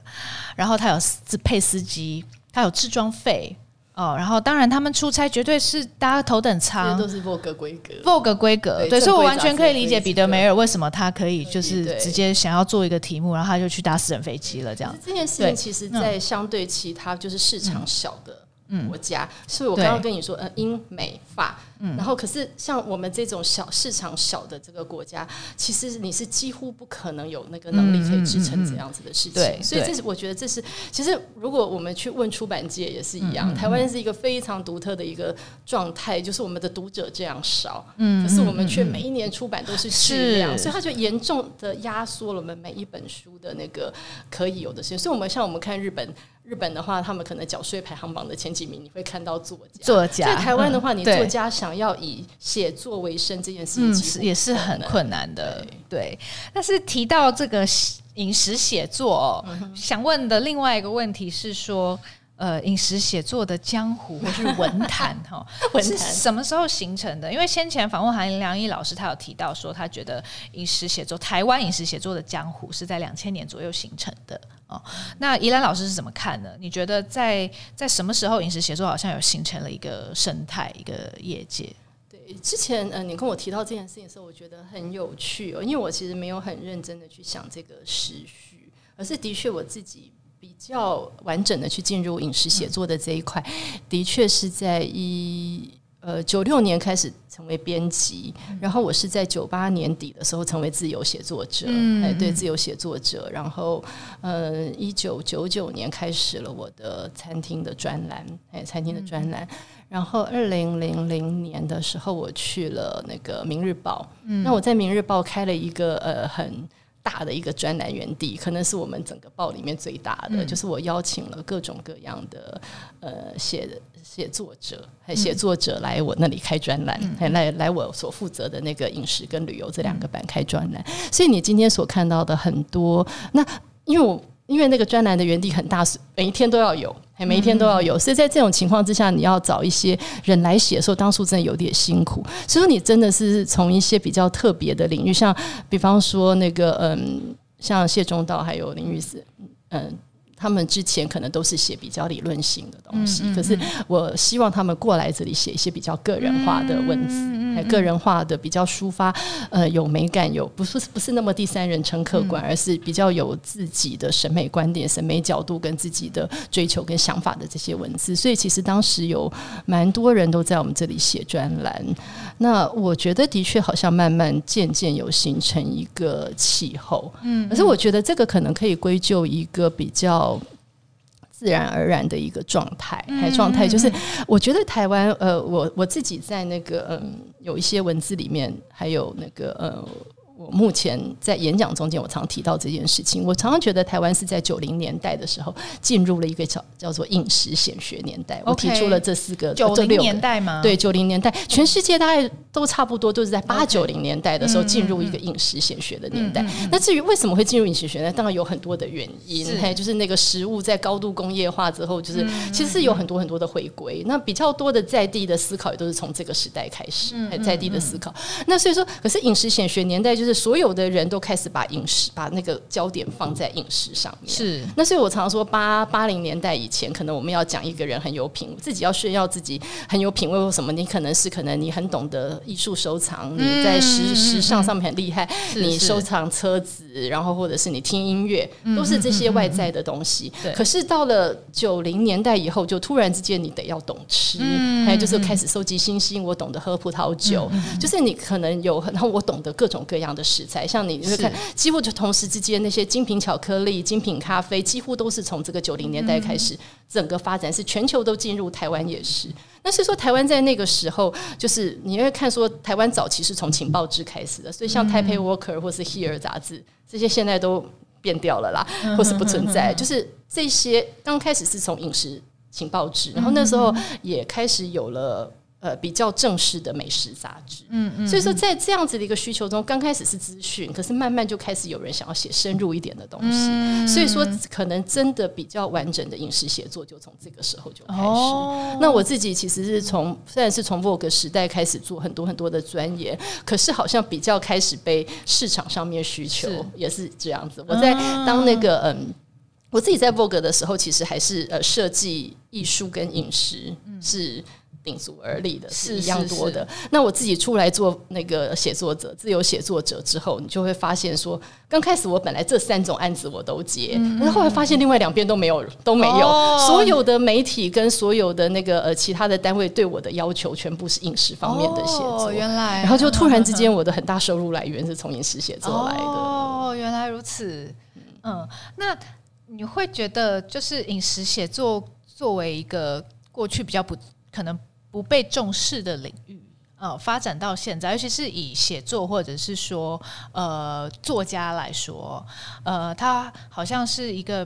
A: 然后他有自配司机，他有置装费哦，然后当然他们出差绝对是搭头等舱，
B: 都是 Vogue 规格
A: ，Vogue 规格，对，对，所以我完全可以理解彼得梅尔为什么他可以就是直接想要做一个题目，然后他就去搭私人飞机了，这样。
B: 这件事情其实，在相对其他就是市场小的。嗯。国家，所以我刚刚跟你说，呃，英美法，嗯，然后可是像我们这种小市场小的这个国家，其实你是几乎不可能有那个能力可以支撑这样子的事情。对，所以这是我觉得这是，其实如果我们去问出版界也是一样，台湾是一个非常独特的一个状态，就是我们的读者这样少，嗯，可是我们却每一年出版都是巨量，所以它就严重的压缩了我们每一本书的那个可以有的时间。所以我们像我们看日本。日本的话，他们可能缴税排行榜的前几名，你会看到作家。
A: 作家。
B: 在台湾的话，你作家想要以写作为生这件事情，
A: 也是很困难的。对。但是提到这个饮食写作哦，想问的另外一个问题是说。呃，饮食写作的江湖或是文坛 [LAUGHS] 哈，文坛是什么时候形成的？因为先前访问韩良义老师，他有提到说，他觉得饮食写作，台湾饮食写作的江湖是在两千年左右形成的哦。那宜兰老师是怎么看呢？你觉得在在什么时候饮食写作好像有形成了一个生态，一个业界？
B: 对，之前呃，你跟我提到这件事情的时候，我觉得很有趣哦，因为我其实没有很认真的去想这个时序，而是的确我自己。比较完整的去进入饮食写作的这一块，的确是在一呃九六年开始成为编辑，然后我是在九八年底的时候成为自由写作者，哎，对，自由写作者，然后呃一九九九年开始了我的餐厅的专栏，哎，餐厅的专栏，然后二零零零年的时候我去了那个《明日报》，那我在《明日报》开了一个呃很。大的一个专栏园地，可能是我们整个报里面最大的。嗯、就是我邀请了各种各样的呃写写作者，还写作者来我那里开专栏，还、嗯、来来我所负责的那个饮食跟旅游这两个版开专栏。嗯、所以你今天所看到的很多，那因为我。因为那个专栏的园地很大，每一天都要有，每一天都要有，所以在这种情况之下，你要找一些人来写的时候，当初真的有点辛苦。所以说，你真的是从一些比较特别的领域，像比方说那个嗯，像谢中道还有林玉思，嗯，他们之前可能都是写比较理论性的东西，可是我希望他们过来这里写一些比较个人化的文字。嗯，个人化的比较抒发，呃，有美感，有不是不是那么第三人称客观，而是比较有自己的审美观点、审美角度跟自己的追求跟想法的这些文字。所以其实当时有蛮多人都在我们这里写专栏。那我觉得的确好像慢慢渐渐有形成一个气候，嗯，可是我觉得这个可能可以归咎一个比较。自然而然的一个状态，还状态就是，我觉得台湾，呃，我我自己在那个嗯，有一些文字里面，还有那个呃。我目前在演讲中间，我常提到这件事情。我常常觉得台湾是在九零年代的时候进入了一个叫叫做应时显学年代。我提出了这四个
C: 九零年代吗？
B: 对，九零年代，全世界大概都差不多都是在八九零年代的时候进入一个饮食显学的年代。那至于为什么会进入饮食学呢？当然有很多的原因，是就是那个食物在高度工业化之后，就是其实是有很多很多的回归。那比较多的在地的思考也都是从这个时代开始，在地的思考。那所以说，可是饮食显学年代就是。所有的人都开始把饮食，把那个焦点放在饮食上面。
C: 是，
B: 那所以我常常说，八八零年代以前，可能我们要讲一个人很有品，自己要炫耀自己很有品味或什么。你可能是可能你很懂得艺术收藏，你在时时尚上面很厉害，你收藏车子，然后或者是你听音乐，都是这些外在的东西。可是到了九零年代以后，就突然之间你得要懂吃，还有就是开始收集星星，我懂得喝葡萄酒，就是你可能有，然后我懂得各种各样的。食材像你，你会看，几乎就同时之间那些精品巧克力、精品咖啡，几乎都是从这个九零年代开始整个发展，是全球都进入，台湾也是。那所以说，台湾在那个时候，就是你会看说，台湾早期是从情报志开始的，所以像《Taipei Worker》或是《Here》杂志，这些现在都变掉了啦，或是不存在。就是这些刚开始是从饮食情报志，然后那时候也开始有了。呃，比较正式的美食杂志，嗯嗯，所以说在这样子的一个需求中，刚开始是资讯，可是慢慢就开始有人想要写深入一点的东西，嗯、所以说可能真的比较完整的饮食写作就从这个时候就开始。哦、那我自己其实是从虽然是从 Vogue 时代开始做很多很多的钻研，可是好像比较开始被市场上面需求是。也是这样子。我在当那个嗯，我自己在 Vogue 的时候，其实还是呃设计艺术跟饮食是。鼎足而立的是一样多的。那我自己出来做那个写作者、自由写作者之后，你就会发现说，刚开始我本来这三种案子我都接，但是后来发现另外两边都没有，都没有。所有的媒体跟所有的那个呃其他的单位对我的要求，全部是饮食方面的写作。原来，然后就突然之间，我的很大收入来源是从饮食写作来的。
C: 哦，原来如此。嗯，那你会觉得，就是饮食写作作为一个过去比较不可能。不被重视的领域，呃，发展到现在，尤其是以写作或者是说，呃，作家来说，呃，他好像是一个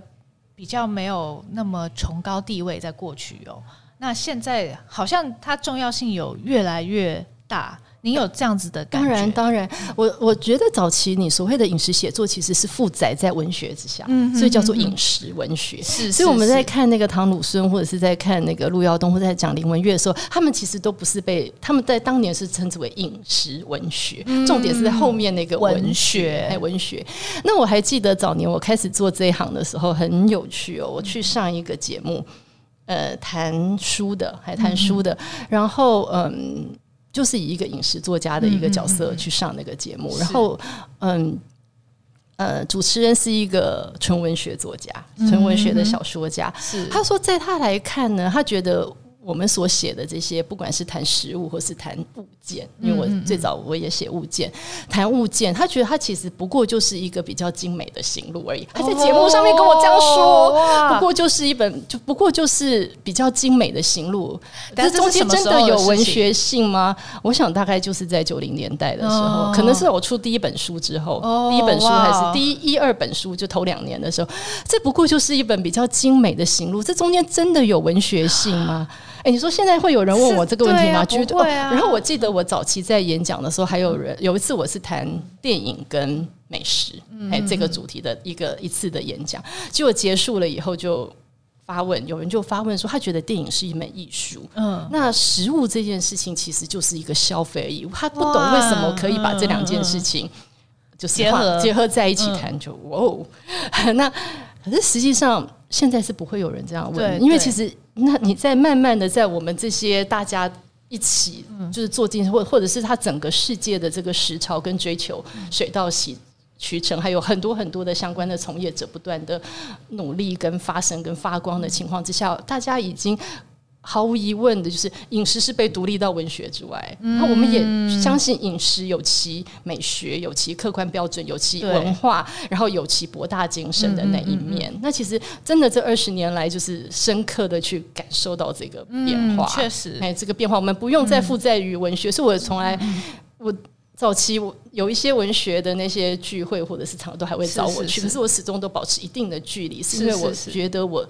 C: 比较没有那么崇高地位，在过去哦，那现在好像它重要性有越来越大。你有这样子的感觉？
B: 当然，当然，我我觉得早期你所谓的饮食写作其实是负载在文学之下，嗯、哼哼所以叫做饮食文学。是，所以我们在看那个唐鲁孙，或者是在看那个陆耀东，或者在讲林文月的时候，他们其实都不是被他们在当年是称之为饮食文学，嗯、重点是在后面那个文学，哎，文学。那我还记得早年我开始做这一行的时候，很有趣哦。我去上一个节目，呃，谈书的，还谈书的，嗯、然后嗯。就是以一个饮食作家的一个角色去上那个节目，嗯嗯嗯，然后，嗯，呃，主持人是一个纯文学作家，纯文学的小说家。是，他说，在他来看呢，他觉得。我们所写的这些，不管是谈食物或是谈物件，因为我最早我也写物件，谈物件，他觉得他其实不过就是一个比较精美的行路而已。他在节目上面跟我这样说，不过就是一本，就不过就是比较精美的行路。但是中间真的有文学性吗？我想大概就是在九零年代的时候，可能是我出第一本书之后，第一本书还是第一一二本书，就头两年的时候，这不过就是一本比较精美的行路。这中间真的有文学性吗？哎，你说现在会有人问我这个问题吗？绝对。然后我记得我早期在演讲的时候，还有人有一次我是谈电影跟美食，哎，这个主题的一个一次的演讲，结果结束了以后就发问，有人就发问说，他觉得电影是一门艺术，嗯，那食物这件事情其实就是一个消费而已，他不懂为什么可以把这两件事情就是结合结合在一起谈，就哇哦，[LAUGHS] 那可是实际上现在是不会有人这样问，因为其实。那你在慢慢的在我们这些大家一一起就是做这件事，或或者是他整个世界的这个时潮跟追求水到渠渠成，还有很多很多的相关的从业者不断的努力跟发声跟发光的情况之下，大家已经。毫无疑问的，就是饮食是被独立到文学之外。那、嗯、我们也相信饮食有其美学，有其客观标准，有其文化，然后有其博大精深的那一面。那其实真的这二十年来，就是深刻的去感受到这个变化。确、嗯、实，哎，这个变化我们不用再负载于文学。所以我从来，我早期我有一些文学的那些聚会或者是场合都还会找我去，是是是，可是我始终都保持一定的距离，是因为我觉得我。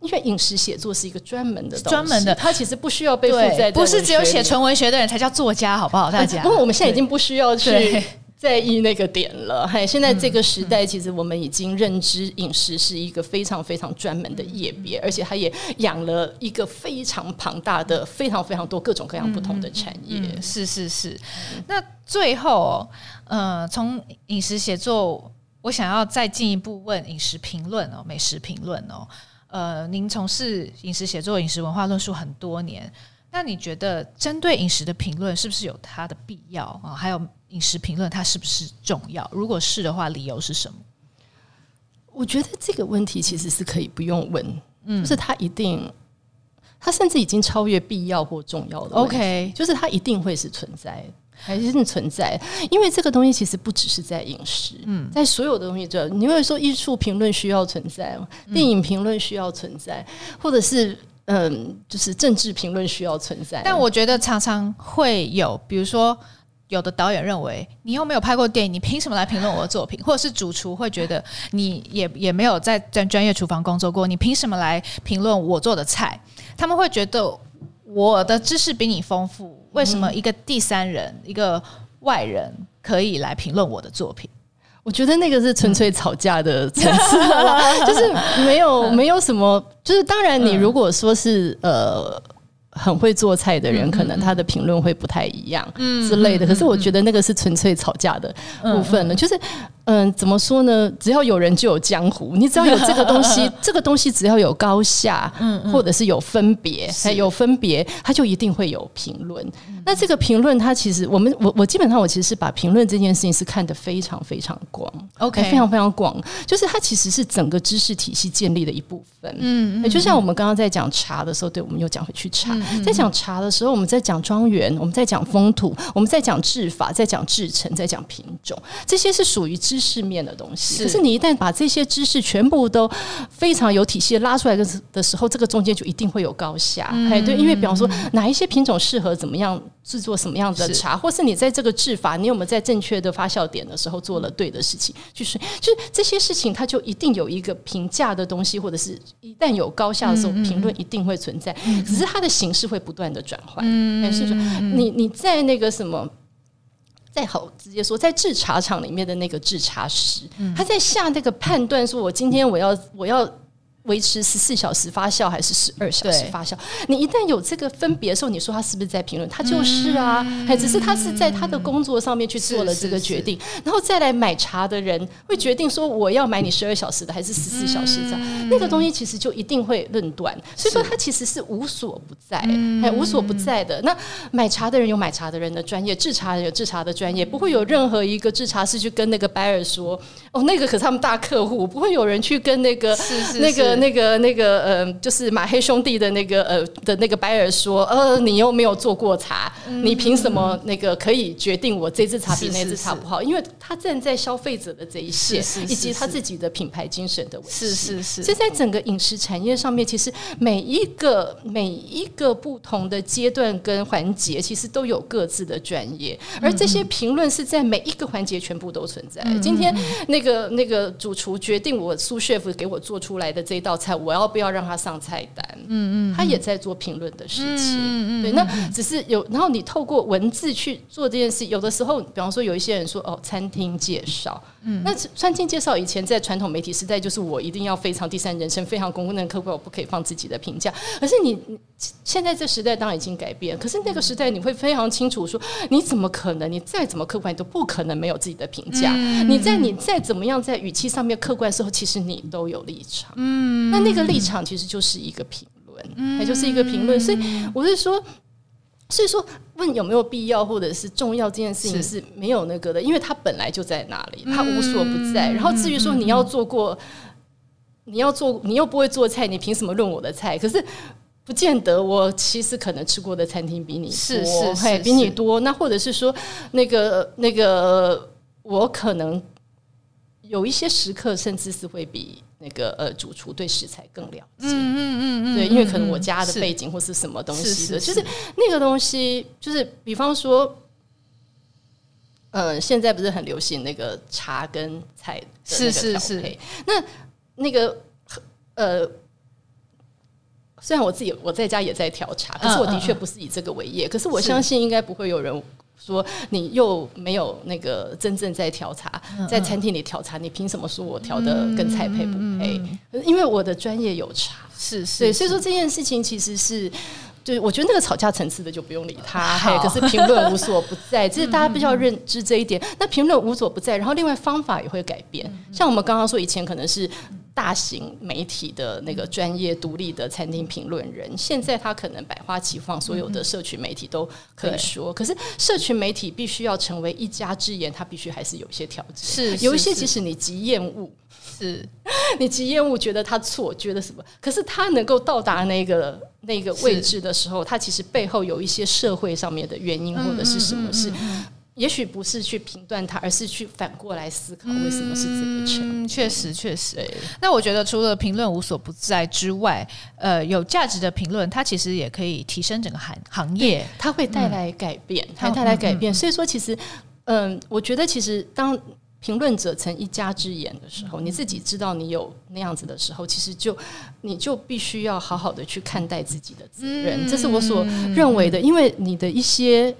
B: 因为饮食写作是一个专门的专门的，它其实不需要被附在，
C: 不是只有写纯文学的人才叫作家，好不好？大家，
B: 不过我们现在已经不需要去在意那个点了。嘿，现在这个时代，其实我们已经认知饮食是一个非常非常专门的业别，而且它也养了一个非常庞大的、非常非常多各种各样不同的产业。
C: 嗯嗯、是是是。那最后，呃，从饮食写作，我想要再进一步问饮食评论哦，美食评论哦。呃，您从事饮食写作、饮食文化论述很多年，那你觉得针对饮食的评论是不是有它的必要啊？还有饮食评论它是不是重要？如果是的话，理由是什么？
B: 我觉得这个问题其实是可以不用问，嗯，就是它一定，它甚至已经超越必要或重要的。OK，就是它一定会是存在。还是存在，因为这个东西其实不只是在饮食，嗯，在所有的东西这，你会说艺术评论需要存在，电影评论需要存在，或者是嗯，就是政治评论需要存在。
C: 但我觉得常常会有，比如说有的导演认为你又没有拍过电影，你凭什么来评论我的作品？或者是主厨会觉得你也也没有在专专业厨房工作过，你凭什么来评论我做的菜？他们会觉得。我的知识比你丰富，为什么一个第三人、嗯、一个外人可以来评论我的作品？
B: 我觉得那个是纯粹吵架的层次，[LAUGHS] 就是没有没有什么，就是当然你如果说是呃。很会做菜的人，可能他的评论会不太一样之类的。可是我觉得那个是纯粹吵架的部分了。就是，嗯，怎么说呢？只要有人就有江湖。你只要有这个东西，[LAUGHS] 这个东西只要有高下，嗯或者是有分别，还有分别，它就一定会有评论。那这个评论，它其实我们我我基本上我其实是把评论这件事情是看得非常非常广，OK，非常非常广。就是它其实是整个知识体系建立的一部分。嗯，嗯就像我们刚刚在讲茶的时候，对，我们又讲回去茶。在讲茶的时候，我们在讲庄园，我们在讲风土，我们在讲制法，在讲制成，在讲品种，这些是属于知识面的东西。是，可是你一旦把这些知识全部都非常有体系的拉出来的的时候，这个中间就一定会有高下。哎、嗯，对，因为比方说哪一些品种适合怎么样制作什么样的茶，或是你在这个制法，你有没有在正确的发酵点的时候做了对的事情？就是就是这些事情，它就一定有一个评价的东西，或者是一旦有高下的时候，评论一定会存在。只是它的形式会不断的转换，但是说你你在那个什么，再好直接说，在制茶厂里面的那个制茶师，他在下那个判断，说我今天我要我要。维持十四小时发酵还是十二小时发酵？你一旦有这个分别的时候，你说他是不是在评论？他就是啊，还只是他是在他的工作上面去做了这个决定，然后再来买茶的人会决定说我要买你十二小时的还是十四小时这样。那个东西其实就一定会论断，所以说他其实是无所不在，还无所不在的。那买茶的人有买茶的人的专业，制茶的人有制茶的专业，不会有任何一个制茶师去跟那个白尔说哦，那个可是他们大客户，不会有人去跟那个那个。那个那个呃，就是马黑兄弟的那个呃的那个白尔说，呃，你又没有做过茶，你凭什么那个可以决定我这支茶比那支茶不好？因为他站在消费者的这一线，以及他自己的品牌精神的维系。是是是。所以在整个饮食产业上面，其实每一个每一个不同的阶段跟环节，其实都有各自的专业，而这些评论是在每一个环节全部都存在。今天那个那个主厨决定我苏 chef 给我做出来的这一道菜，我要不要让他上菜单？嗯嗯，他也在做评论的事情。嗯嗯，对，那只是有，然后你透过文字去做这件事。有的时候，比方说有一些人说哦，餐厅介绍，嗯，那餐厅介绍以前在传统媒体时代，就是我一定要非常第三人称，非常公共的客观，我不可以放自己的评价。可是你现在这时代当然已经改变，可是那个时代你会非常清楚说，你怎么可能？你再怎么客观，你都不可能没有自己的评价。你在你再怎么样在语气上面客观的时候，其实你都有立场。嗯。那那个立场其实就是一个评论，也就是一个评论。所以我是说，所以说，问有没有必要或者是重要这件事情是没有那个的，因为它本来就在那里，它无所不在。然后至于说你要做过，你要做，你又不会做菜，你凭什么论我的菜？可是不见得，我其实可能吃过的餐厅比你多，是是是，比你多。那或者是说，那个那个，我可能有一些食客，甚至是会比。那个呃，主厨对食材更了解，嗯嗯嗯嗯，对，因为可能我家的背景或是什么东西的，就是那个东西，就是比方说，呃，现在不是很流行那个茶跟菜的那个调配，那那个呃，虽然我自己我在家也在调茶，可是我的确不是以这个为业，可是我相信应该不会有人。说你又没有那个真正在调查，在餐厅里调查，你凭什么说我调的跟菜配不配？因为我的专业有差，是是，对，所以说这件事情其实是，对，我觉得那个吵架层次的就不用理他。嘿，可是评论无所不在，就是大家必须要认知这一点。那评论无所不在，然后另外方法也会改变。像我们刚刚说，以前可能是。大型媒体的那个专业独立的餐厅评论人，现在他可能百花齐放，所有的社群媒体都可以说。可是社群媒体必须要成为一家之言，他必须还是有一些条件。是有一些，即使你极厌恶，是 [LAUGHS] 你极厌恶，觉得他错，觉得什么？可是他能够到达那个那个位置的时候，他其实背后有一些社会上面的原因，或者是什么事。也许不是去评断他，而是去反过来思考为什么是这个成。
A: 确实，确实。那我觉得除了评论无所不在之外，呃，有价值的评论，它其实也可以提升整个行行业，
B: 它会带来改变，嗯、它会带来改变。所以说，其实，嗯、呃，我觉得其实当评论者成一家之言的时候，你自己知道你有那样子的时候，其实就你就必须要好好的去看待自己的责任，这是我所认为的，因为你的一些。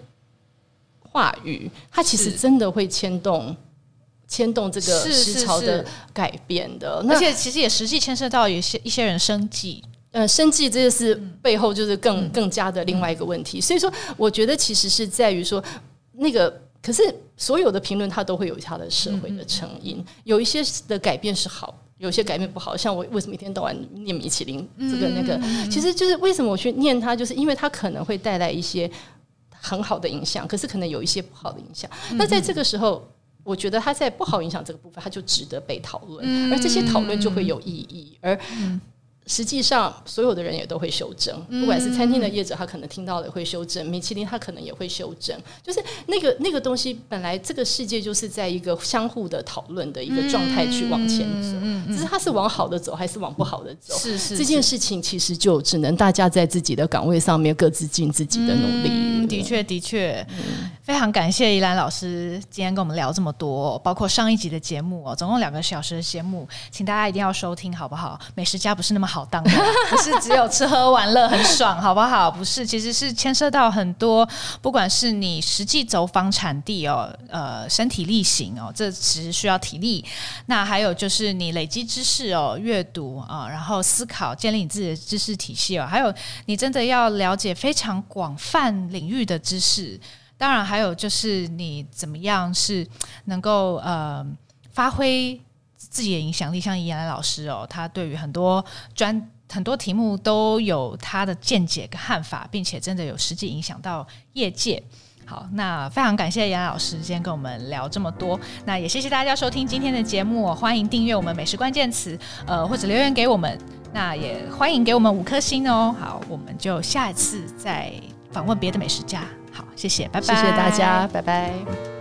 B: 话语，它其实真的会牵动牵动这个时潮的改变的，
A: 而且其实也实际牵涉到有些一些人生计，
B: 呃，生计这个是背后就是更更加的另外一个问题。所以说，我觉得其实是在于说，那个可是所有的评论它都会有它的社会的成因，有一些的改变是好，有些改变不好。像我为什么一天到晚念米其林这个那个，其实就是为什么我去念它，就是因为它可能会带来一些。很好的影响，可是可能有一些不好的影响。那在这个时候，我觉得它在不好影响这个部分，它就值得被讨论，而这些讨论就会有意义。而实际上，所有的人也都会修正，不管是餐厅的业者，他可能听到了会修正；米其林他可能也会修正。就是那个那个东西，本来这个世界就是在一个相互的讨论的一个状态去往前走，只是他是往好的走还是往不好的走。是是，这件事情其实就只能大家在自己的岗位上面各自尽自己的努力。
A: 嗯，的确的确，非常感谢依兰老师今天跟我们聊这么多，包括上一集的节目哦，总共两个小时的节目，请大家一定要收听好不好？美食家不是那么好。好当的，不是只有吃喝玩乐很爽，好不好？不是，其实是牵涉到很多，不管是你实际走访产地哦，呃，身体力行哦，这其实需要体力。那还有就是你累积知识哦，阅读啊，然后思考，建立你自己的知识体系哦。还有你真的要了解非常广泛领域的知识。当然，还有就是你怎么样是能够呃发挥。自己的影响力，像宜兰老师哦，他对于很多专很多题目都有他的见解跟看法，并且真的有实际影响到业界。好，那非常感谢宜兰老师今天跟我们聊这么多，那也谢谢大家收听今天的节目，欢迎订阅我们美食关键词，呃，或者留言给我们，那也欢迎给我们五颗星哦。好，我们就下一次再访问别的美食家。好，谢谢，拜拜，
B: 谢谢大家，拜拜。